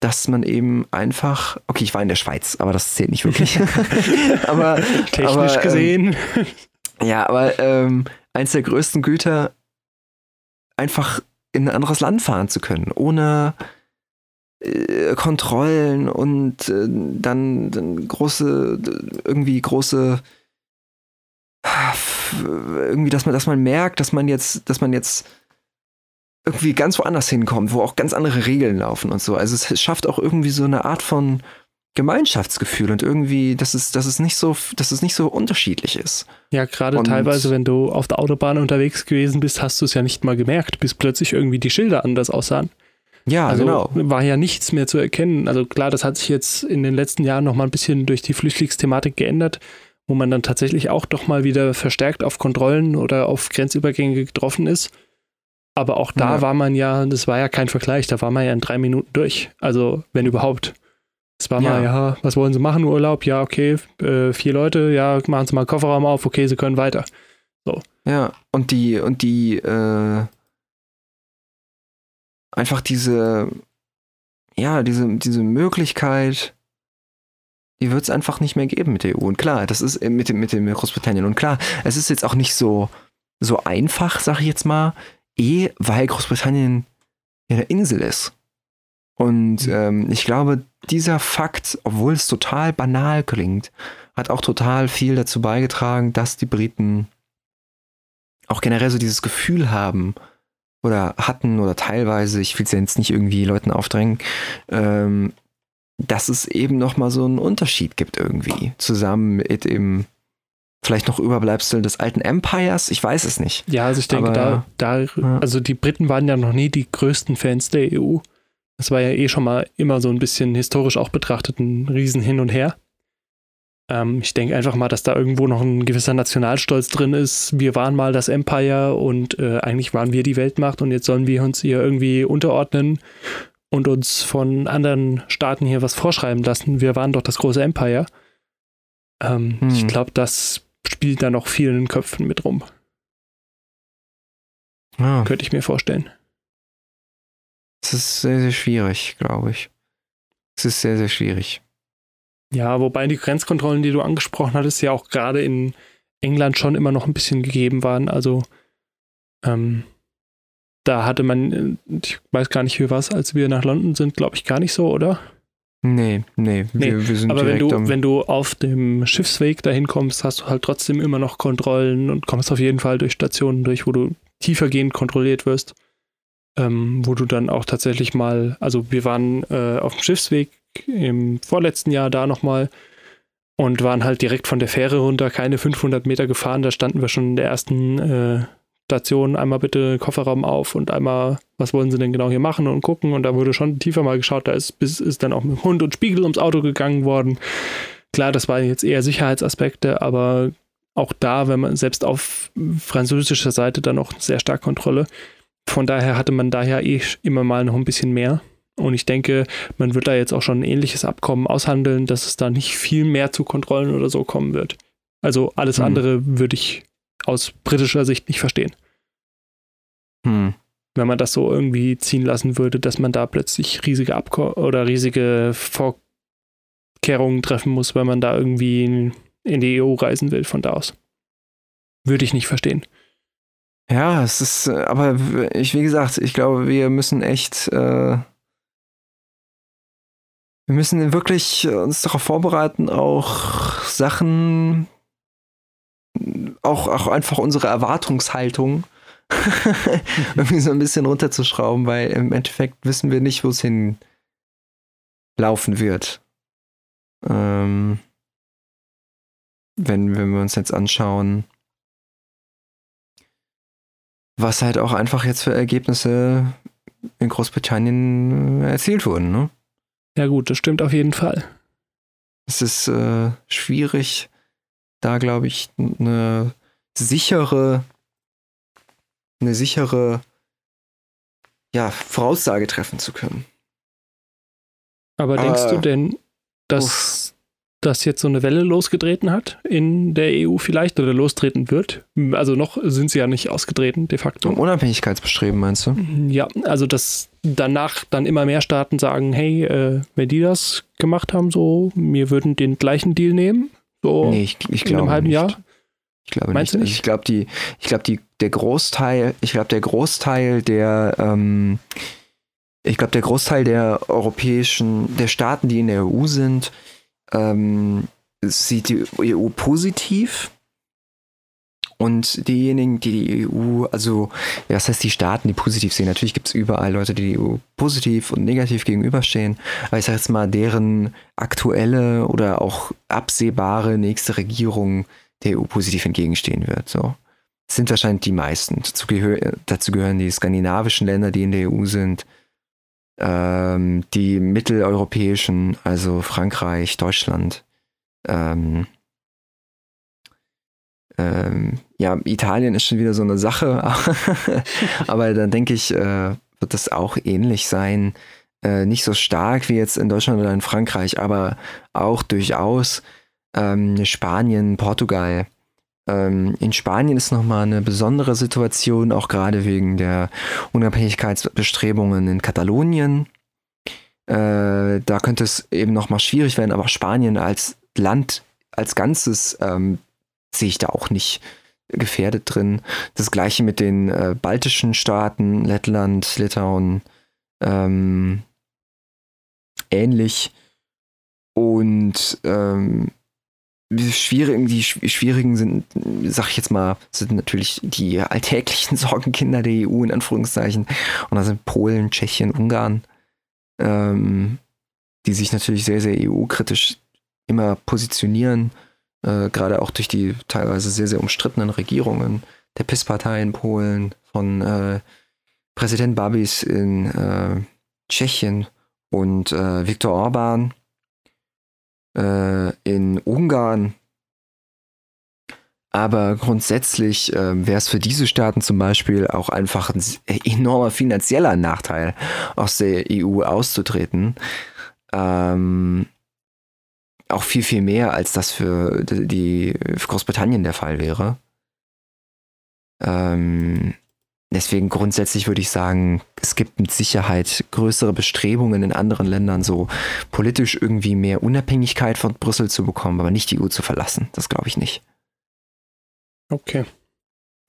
dass man eben einfach, okay, ich war in der Schweiz, aber das zählt nicht wirklich. aber technisch aber, ähm, gesehen. ja, aber ähm, eins der größten Güter, einfach in ein anderes Land fahren zu können, ohne äh, Kontrollen und äh, dann, dann große, irgendwie große irgendwie, dass man, dass man merkt, dass man jetzt, dass man jetzt irgendwie ganz woanders hinkommt, wo auch ganz andere Regeln laufen und so. Also es schafft auch irgendwie so eine Art von Gemeinschaftsgefühl und irgendwie, dass es, dass es nicht so, dass es nicht so unterschiedlich ist. Ja, gerade teilweise, wenn du auf der Autobahn unterwegs gewesen bist, hast du es ja nicht mal gemerkt, bis plötzlich irgendwie die Schilder anders aussahen. Ja, also genau. War ja nichts mehr zu erkennen. Also klar, das hat sich jetzt in den letzten Jahren noch mal ein bisschen durch die Flüchtlingsthematik geändert, wo man dann tatsächlich auch doch mal wieder verstärkt auf Kontrollen oder auf Grenzübergänge getroffen ist. Aber auch da ja. war man ja, das war ja kein Vergleich, da war man ja in drei Minuten durch. Also, wenn überhaupt. Es war ja. mal, ja, was wollen Sie machen, Urlaub? Ja, okay, äh, vier Leute, ja, machen Sie mal Kofferraum auf, okay, Sie können weiter. So. Ja, und die, und die, äh, einfach diese, ja, diese, diese Möglichkeit, die wird es einfach nicht mehr geben mit der EU. Und klar, das ist äh, mit dem, mit dem Großbritannien. Und klar, es ist jetzt auch nicht so, so einfach, sag ich jetzt mal, eh, weil Großbritannien ja eine Insel ist. Und mhm. ähm, ich glaube, dieser Fakt, obwohl es total banal klingt, hat auch total viel dazu beigetragen, dass die Briten auch generell so dieses Gefühl haben oder hatten oder teilweise, ich will es ja jetzt nicht irgendwie Leuten aufdrängen, ähm, dass es eben nochmal so einen Unterschied gibt irgendwie, zusammen mit dem vielleicht noch Überbleibsel des alten Empires, ich weiß es nicht. Ja, also ich denke, Aber, da, da, also die Briten waren ja noch nie die größten Fans der EU. Das war ja eh schon mal immer so ein bisschen historisch auch betrachtet ein Riesen hin und her. Ähm, ich denke einfach mal, dass da irgendwo noch ein gewisser Nationalstolz drin ist. Wir waren mal das Empire und äh, eigentlich waren wir die Weltmacht und jetzt sollen wir uns hier irgendwie unterordnen und uns von anderen Staaten hier was vorschreiben lassen. Wir waren doch das große Empire. Ähm, hm. Ich glaube, das spielt da noch vielen Köpfen mit rum. Ah. Könnte ich mir vorstellen. Es ist sehr, sehr schwierig, glaube ich. Es ist sehr, sehr schwierig. Ja, wobei die Grenzkontrollen, die du angesprochen hattest, ja auch gerade in England schon immer noch ein bisschen gegeben waren. Also ähm, da hatte man, ich weiß gar nicht, wie war es, als wir nach London sind, glaube ich, gar nicht so, oder? Nee, nee, nee. Wir, wir sind Aber wenn du, wenn du auf dem Schiffsweg dahin kommst, hast du halt trotzdem immer noch Kontrollen und kommst auf jeden Fall durch Stationen durch, wo du tiefergehend kontrolliert wirst. Ähm, wo du dann auch tatsächlich mal, also wir waren äh, auf dem Schiffsweg im vorletzten Jahr da nochmal und waren halt direkt von der Fähre runter, keine 500 Meter gefahren, da standen wir schon in der ersten äh, Station, einmal bitte Kofferraum auf und einmal, was wollen sie denn genau hier machen und gucken. Und da wurde schon tiefer mal geschaut, da ist, bis, ist dann auch mit Hund und Spiegel ums Auto gegangen worden. Klar, das waren jetzt eher Sicherheitsaspekte, aber auch da, wenn man selbst auf französischer Seite dann auch sehr stark Kontrolle. Von daher hatte man daher eh immer mal noch ein bisschen mehr. Und ich denke, man wird da jetzt auch schon ein ähnliches Abkommen aushandeln, dass es da nicht viel mehr zu Kontrollen oder so kommen wird. Also alles hm. andere würde ich aus britischer Sicht nicht verstehen. Hm. Wenn man das so irgendwie ziehen lassen würde, dass man da plötzlich riesige Abko oder riesige Vorkehrungen treffen muss, weil man da irgendwie in die EU reisen will von da aus. Würde ich nicht verstehen. Ja, es ist, äh, aber ich, wie gesagt, ich glaube, wir müssen echt, äh, wir müssen wirklich uns darauf vorbereiten, auch Sachen auch, auch einfach unsere Erwartungshaltung irgendwie so ein bisschen runterzuschrauben, weil im Endeffekt wissen wir nicht, wo es hin laufen wird. Ähm, wenn, wenn wir uns jetzt anschauen, was halt auch einfach jetzt für Ergebnisse in Großbritannien erzielt wurden, ne? Ja gut, das stimmt auf jeden Fall. Es ist äh, schwierig, da, glaube ich, eine sichere, eine sichere ja, Voraussage treffen zu können. Aber denkst du denn, dass das jetzt so eine Welle losgetreten hat in der EU vielleicht oder lostreten wird? Also noch sind sie ja nicht ausgetreten, de facto. Um Unabhängigkeitsbestreben meinst du? Ja, also dass danach dann immer mehr Staaten sagen, hey, äh, wenn die das gemacht haben, so, wir würden den gleichen Deal nehmen, so nee, ich, ich in einem halben nicht. Jahr? Ich glaube Meinst nicht. nicht? Ich glaube, die, ich glaube, die, der Großteil, ich glaube, der Großteil der, ähm, ich glaube, der Großteil der europäischen, der Staaten, die in der EU sind, ähm, sieht die EU positiv. Und diejenigen, die die EU, also, das heißt die Staaten, die positiv sehen, natürlich gibt es überall Leute, die die EU positiv und negativ gegenüberstehen, aber ich sage jetzt mal, deren aktuelle oder auch absehbare nächste Regierung der EU positiv entgegenstehen wird. So. Das sind wahrscheinlich die meisten. Dazu, gehör, dazu gehören die skandinavischen Länder, die in der EU sind, ähm, die mitteleuropäischen, also Frankreich, Deutschland, ähm, ähm, ja, Italien ist schon wieder so eine Sache, aber dann denke ich, äh, wird das auch ähnlich sein. Äh, nicht so stark wie jetzt in Deutschland oder in Frankreich, aber auch durchaus ähm, Spanien, Portugal. Ähm, in Spanien ist nochmal eine besondere Situation, auch gerade wegen der Unabhängigkeitsbestrebungen in Katalonien. Äh, da könnte es eben nochmal schwierig werden, aber Spanien als Land, als Ganzes ähm, sehe ich da auch nicht gefährdet drin. Das gleiche mit den äh, baltischen Staaten, Lettland, Litauen, ähm, ähnlich. Und ähm, die schwierigen, die schwierigen sind, sag ich jetzt mal, sind natürlich die alltäglichen Sorgenkinder der EU in Anführungszeichen. Und da sind Polen, Tschechien, Ungarn, ähm, die sich natürlich sehr, sehr EU-kritisch immer positionieren, äh, gerade auch durch die teilweise sehr, sehr umstrittenen Regierungen der PIS-Partei in Polen, von äh, Präsident Babis in äh, Tschechien und äh, Viktor Orban äh, in Ungarn. Aber grundsätzlich äh, wäre es für diese Staaten zum Beispiel auch einfach ein enormer finanzieller Nachteil, aus der EU auszutreten. Ähm, auch viel, viel mehr, als das für die für Großbritannien der Fall wäre. Ähm, Deswegen grundsätzlich würde ich sagen, es gibt mit Sicherheit größere Bestrebungen in anderen Ländern, so politisch irgendwie mehr Unabhängigkeit von Brüssel zu bekommen, aber nicht die EU zu verlassen. Das glaube ich nicht. Okay.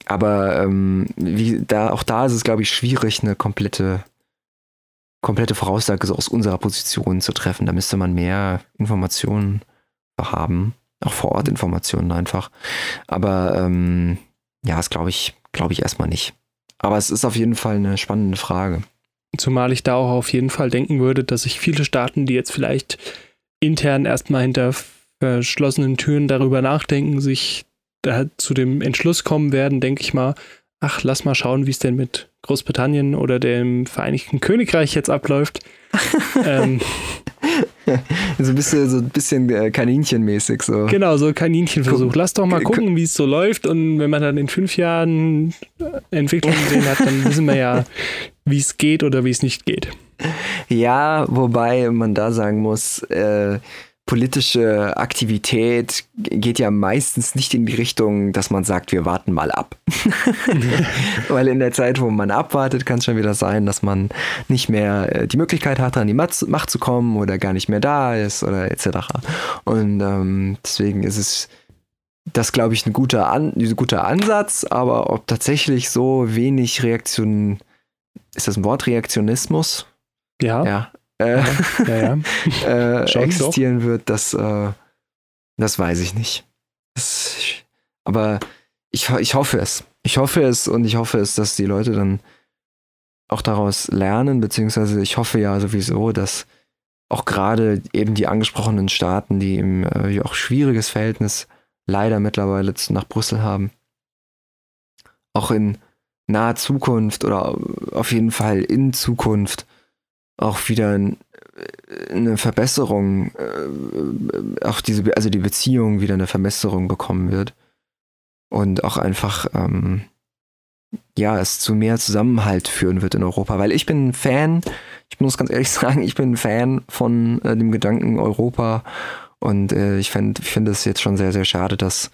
Aber ähm, wie, da, auch da ist es, glaube ich, schwierig, eine komplette, komplette Voraussage so aus unserer Position zu treffen. Da müsste man mehr Informationen haben, auch vor Ort Informationen einfach. Aber ähm, ja, das glaube ich, glaube ich erstmal nicht. Aber es ist auf jeden Fall eine spannende Frage. Zumal ich da auch auf jeden Fall denken würde, dass sich viele Staaten, die jetzt vielleicht intern erstmal hinter verschlossenen Türen darüber nachdenken, sich da zu dem Entschluss kommen werden, denke ich mal, ach, lass mal schauen, wie es denn mit Großbritannien oder dem Vereinigten Königreich jetzt abläuft. ähm, so ein bisschen, so ein bisschen äh, Kaninchenmäßig so. Genau, so Kaninchenversuch. Lass doch mal gucken, wie es so läuft und wenn man dann in fünf Jahren äh, Entwicklung gesehen hat, dann wissen wir ja, wie es geht oder wie es nicht geht. Ja, wobei man da sagen muss, äh, politische Aktivität geht ja meistens nicht in die Richtung, dass man sagt, wir warten mal ab. Weil in der Zeit, wo man abwartet, kann es schon wieder sein, dass man nicht mehr äh, die Möglichkeit hat, an die Macht zu kommen oder gar nicht mehr da ist oder etc. Und ähm, deswegen ist es das, glaube ich, ein guter, An ein guter Ansatz, aber ob tatsächlich so wenig Reaktion, ist das ein Wort, Reaktionismus? Ja. Ja, äh, ja, ja. äh, existieren wird, das, äh, das weiß ich nicht. Das, aber ich, ich hoffe es. Ich hoffe es und ich hoffe es, dass die Leute dann auch daraus lernen, beziehungsweise ich hoffe ja sowieso, dass auch gerade eben die angesprochenen Staaten, die im äh, auch schwieriges Verhältnis leider mittlerweile nach Brüssel haben, auch in naher Zukunft oder auf jeden Fall in Zukunft auch wieder eine Verbesserung, äh, auch diese, also die Beziehung wieder eine Verbesserung bekommen wird. Und auch einfach, ähm, ja, es zu mehr Zusammenhalt führen wird in Europa. Weil ich bin Fan, ich muss ganz ehrlich sagen, ich bin Fan von äh, dem Gedanken Europa. Und äh, ich finde ich find es jetzt schon sehr, sehr schade, dass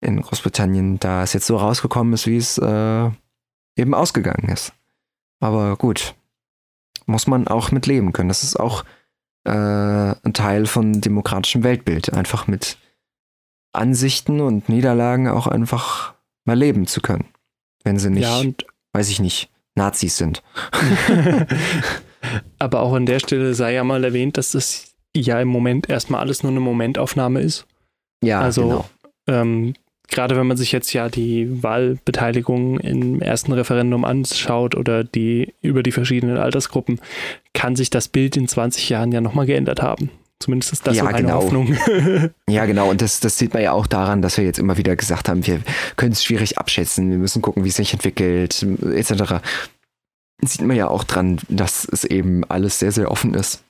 in Großbritannien da es jetzt so rausgekommen ist, wie es äh, eben ausgegangen ist. Aber gut, muss man auch mit leben können. Das ist auch äh, ein Teil von demokratischem Weltbild, einfach mit Ansichten und Niederlagen auch einfach mal leben zu können. Wenn sie nicht, ja, weiß ich nicht, Nazis sind. Aber auch an der Stelle sei ja mal erwähnt, dass das ja im Moment erstmal alles nur eine Momentaufnahme ist. Ja, also genau. ähm, gerade wenn man sich jetzt ja die Wahlbeteiligung im ersten Referendum anschaut oder die über die verschiedenen Altersgruppen, kann sich das Bild in 20 Jahren ja nochmal geändert haben. Zumindest ist das Ja, so meine genau. Hoffnung. Ja, genau. Und das, das sieht man ja auch daran, dass wir jetzt immer wieder gesagt haben, wir können es schwierig abschätzen, wir müssen gucken, wie es sich entwickelt, etc. Sieht man ja auch dran, dass es eben alles sehr, sehr offen ist.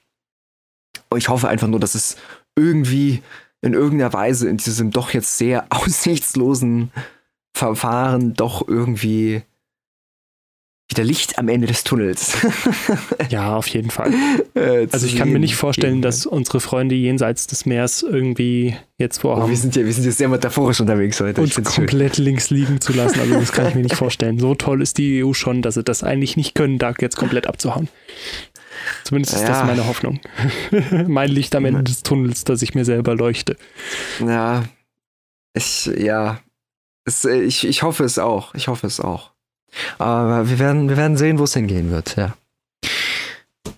Und ich hoffe einfach nur, dass es irgendwie in irgendeiner Weise in diesem doch jetzt sehr aussichtslosen Verfahren doch irgendwie wieder Licht am Ende des Tunnels. ja, auf jeden Fall. äh, Also ich kann mir nicht vorstellen, dass unsere Freunde jenseits des Meers irgendwie jetzt Oh, vorhaben, wir, sind ja, wir sind ja sehr metaphorisch unterwegs heute. uns find's schön. komplett links liegen zu lassen. Also das kann ich mir nicht vorstellen. So toll ist die EU schon, dass sie das eigentlich nicht können, da jetzt komplett abzuhauen. Zumindest ist das Ja. meine Hoffnung. mein Licht am Ende des Tunnels, dass ich mir selber leuchte. Ja, ich, ja, es, äh, ich, ich hoffe es auch. Ich hoffe es auch. Aber wir werden, wir werden sehen, wo es hingehen wird, ja.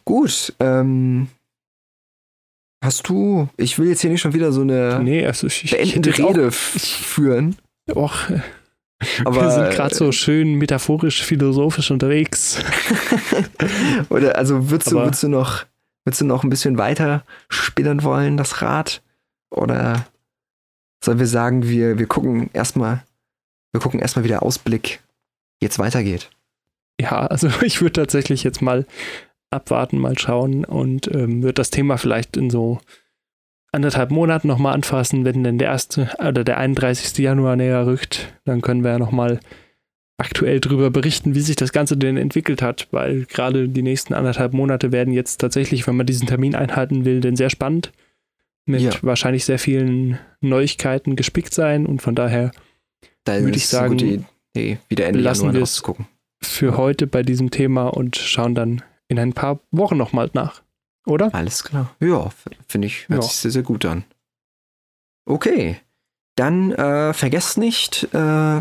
Gut, ähm, hast du, ich will jetzt hier nicht schon wieder so eine Nee, also ich, ich beendende jetzt Rede f- führen, Auch, och, aber wir sind gerade so schön metaphorisch, philosophisch unterwegs. oder also würdest du, würdest du noch, würdest du noch ein bisschen weiter spinnen wollen, das Rad? Oder sollen wir sagen, wir, wir gucken erstmal, wir gucken erstmal, wie der Ausblick jetzt weitergeht? Ja, also ich würde tatsächlich jetzt mal abwarten, mal schauen und ähm, würde das Thema vielleicht in so anderthalb Monaten nochmal anfassen, wenn denn der erste oder der 31. Januar näher rückt. Dann können wir ja nochmal aktuell darüber berichten, wie sich das Ganze denn entwickelt hat, weil gerade die nächsten anderthalb Monate werden jetzt tatsächlich, wenn man diesen Termin einhalten will, denn sehr spannend. Mit Ja. wahrscheinlich sehr vielen Neuigkeiten gespickt sein und von daher Da Würde ich sagen, gute Idee, wieder Ende Januar wir es. für heute bei diesem Thema und schauen dann in ein paar Wochen nochmal nach. Oder? Alles klar. Ja, finde ich, hört Ja. sich sehr, sehr gut an. Okay. Dann äh, vergesst nicht, äh,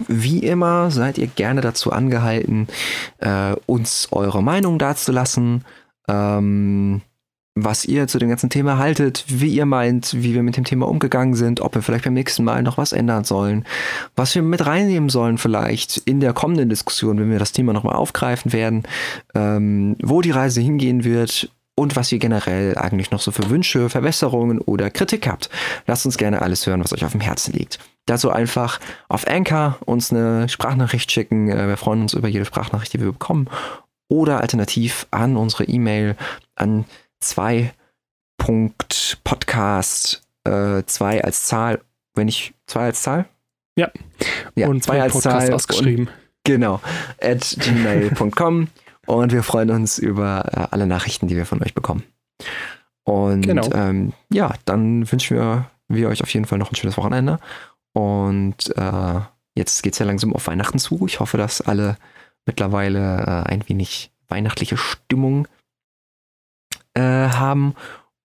wie immer seid ihr gerne dazu angehalten, äh, uns eure Meinung dazulassen, ähm, was ihr zu dem ganzen Thema haltet, wie ihr meint, wie wir mit dem Thema umgegangen sind, ob wir vielleicht beim nächsten Mal noch was ändern sollen, was wir mit reinnehmen sollen vielleicht in der kommenden Diskussion, wenn wir das Thema nochmal aufgreifen werden, ähm, wo die Reise hingehen wird und was ihr generell eigentlich noch so für Wünsche, Verbesserungen oder Kritik habt. Lasst uns gerne alles hören, was euch auf dem Herzen liegt. Dazu einfach auf Anchor uns eine Sprachnachricht schicken. Äh, Wir freuen uns über jede Sprachnachricht, die wir bekommen. Oder alternativ an unsere E-Mail an 2.podcast, äh, 2 als Zahl, wenn ich 2 als Zahl? Ja. Ja, und 2 zwei als Podcast Zahl. ausgeschrieben. Genau, at gmail.com und wir freuen uns über äh, alle Nachrichten, die wir von euch bekommen. Und Genau. ähm, ja, dann wünschen wir, wir euch auf jeden Fall noch ein schönes Wochenende. Und äh, jetzt geht es ja langsam auf Weihnachten zu. Ich hoffe, dass alle mittlerweile äh, ein wenig weihnachtliche Stimmung äh, haben.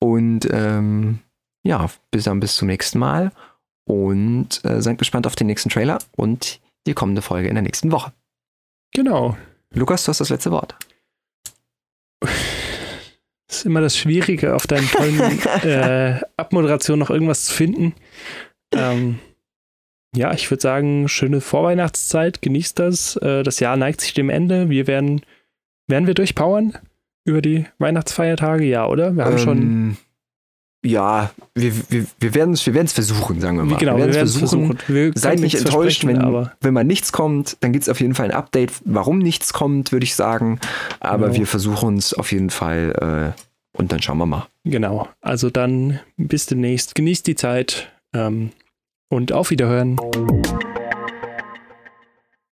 Und ähm, ja, bis dann bis zum nächsten Mal. Und äh, seid gespannt auf den nächsten Trailer und die kommende Folge in der nächsten Woche. Genau. Lukas, du hast das letzte Wort. Das ist immer das Schwierige, auf deinen tollen äh, Abmoderation noch irgendwas zu finden. Ähm, ja, ich würde sagen, schöne Vorweihnachtszeit, genießt das. Äh, das Jahr neigt sich dem Ende. Wir werden, werden wir durchpowern über die Weihnachtsfeiertage? Ja, oder? Wir haben schon. Ja, wir, wir, wir werden es wir werden's versuchen, sagen wir mal. Genau, wir werden es versuchen. Wir Seid nicht enttäuscht, wenn, aber wenn mal nichts kommt, dann gibt es auf jeden Fall ein Update, warum nichts kommt, würde ich sagen. Aber Genau. wir versuchen es auf jeden Fall äh, und dann schauen wir mal. genau. Also dann bis demnächst. Genießt die Zeit ähm, und auf Wiederhören.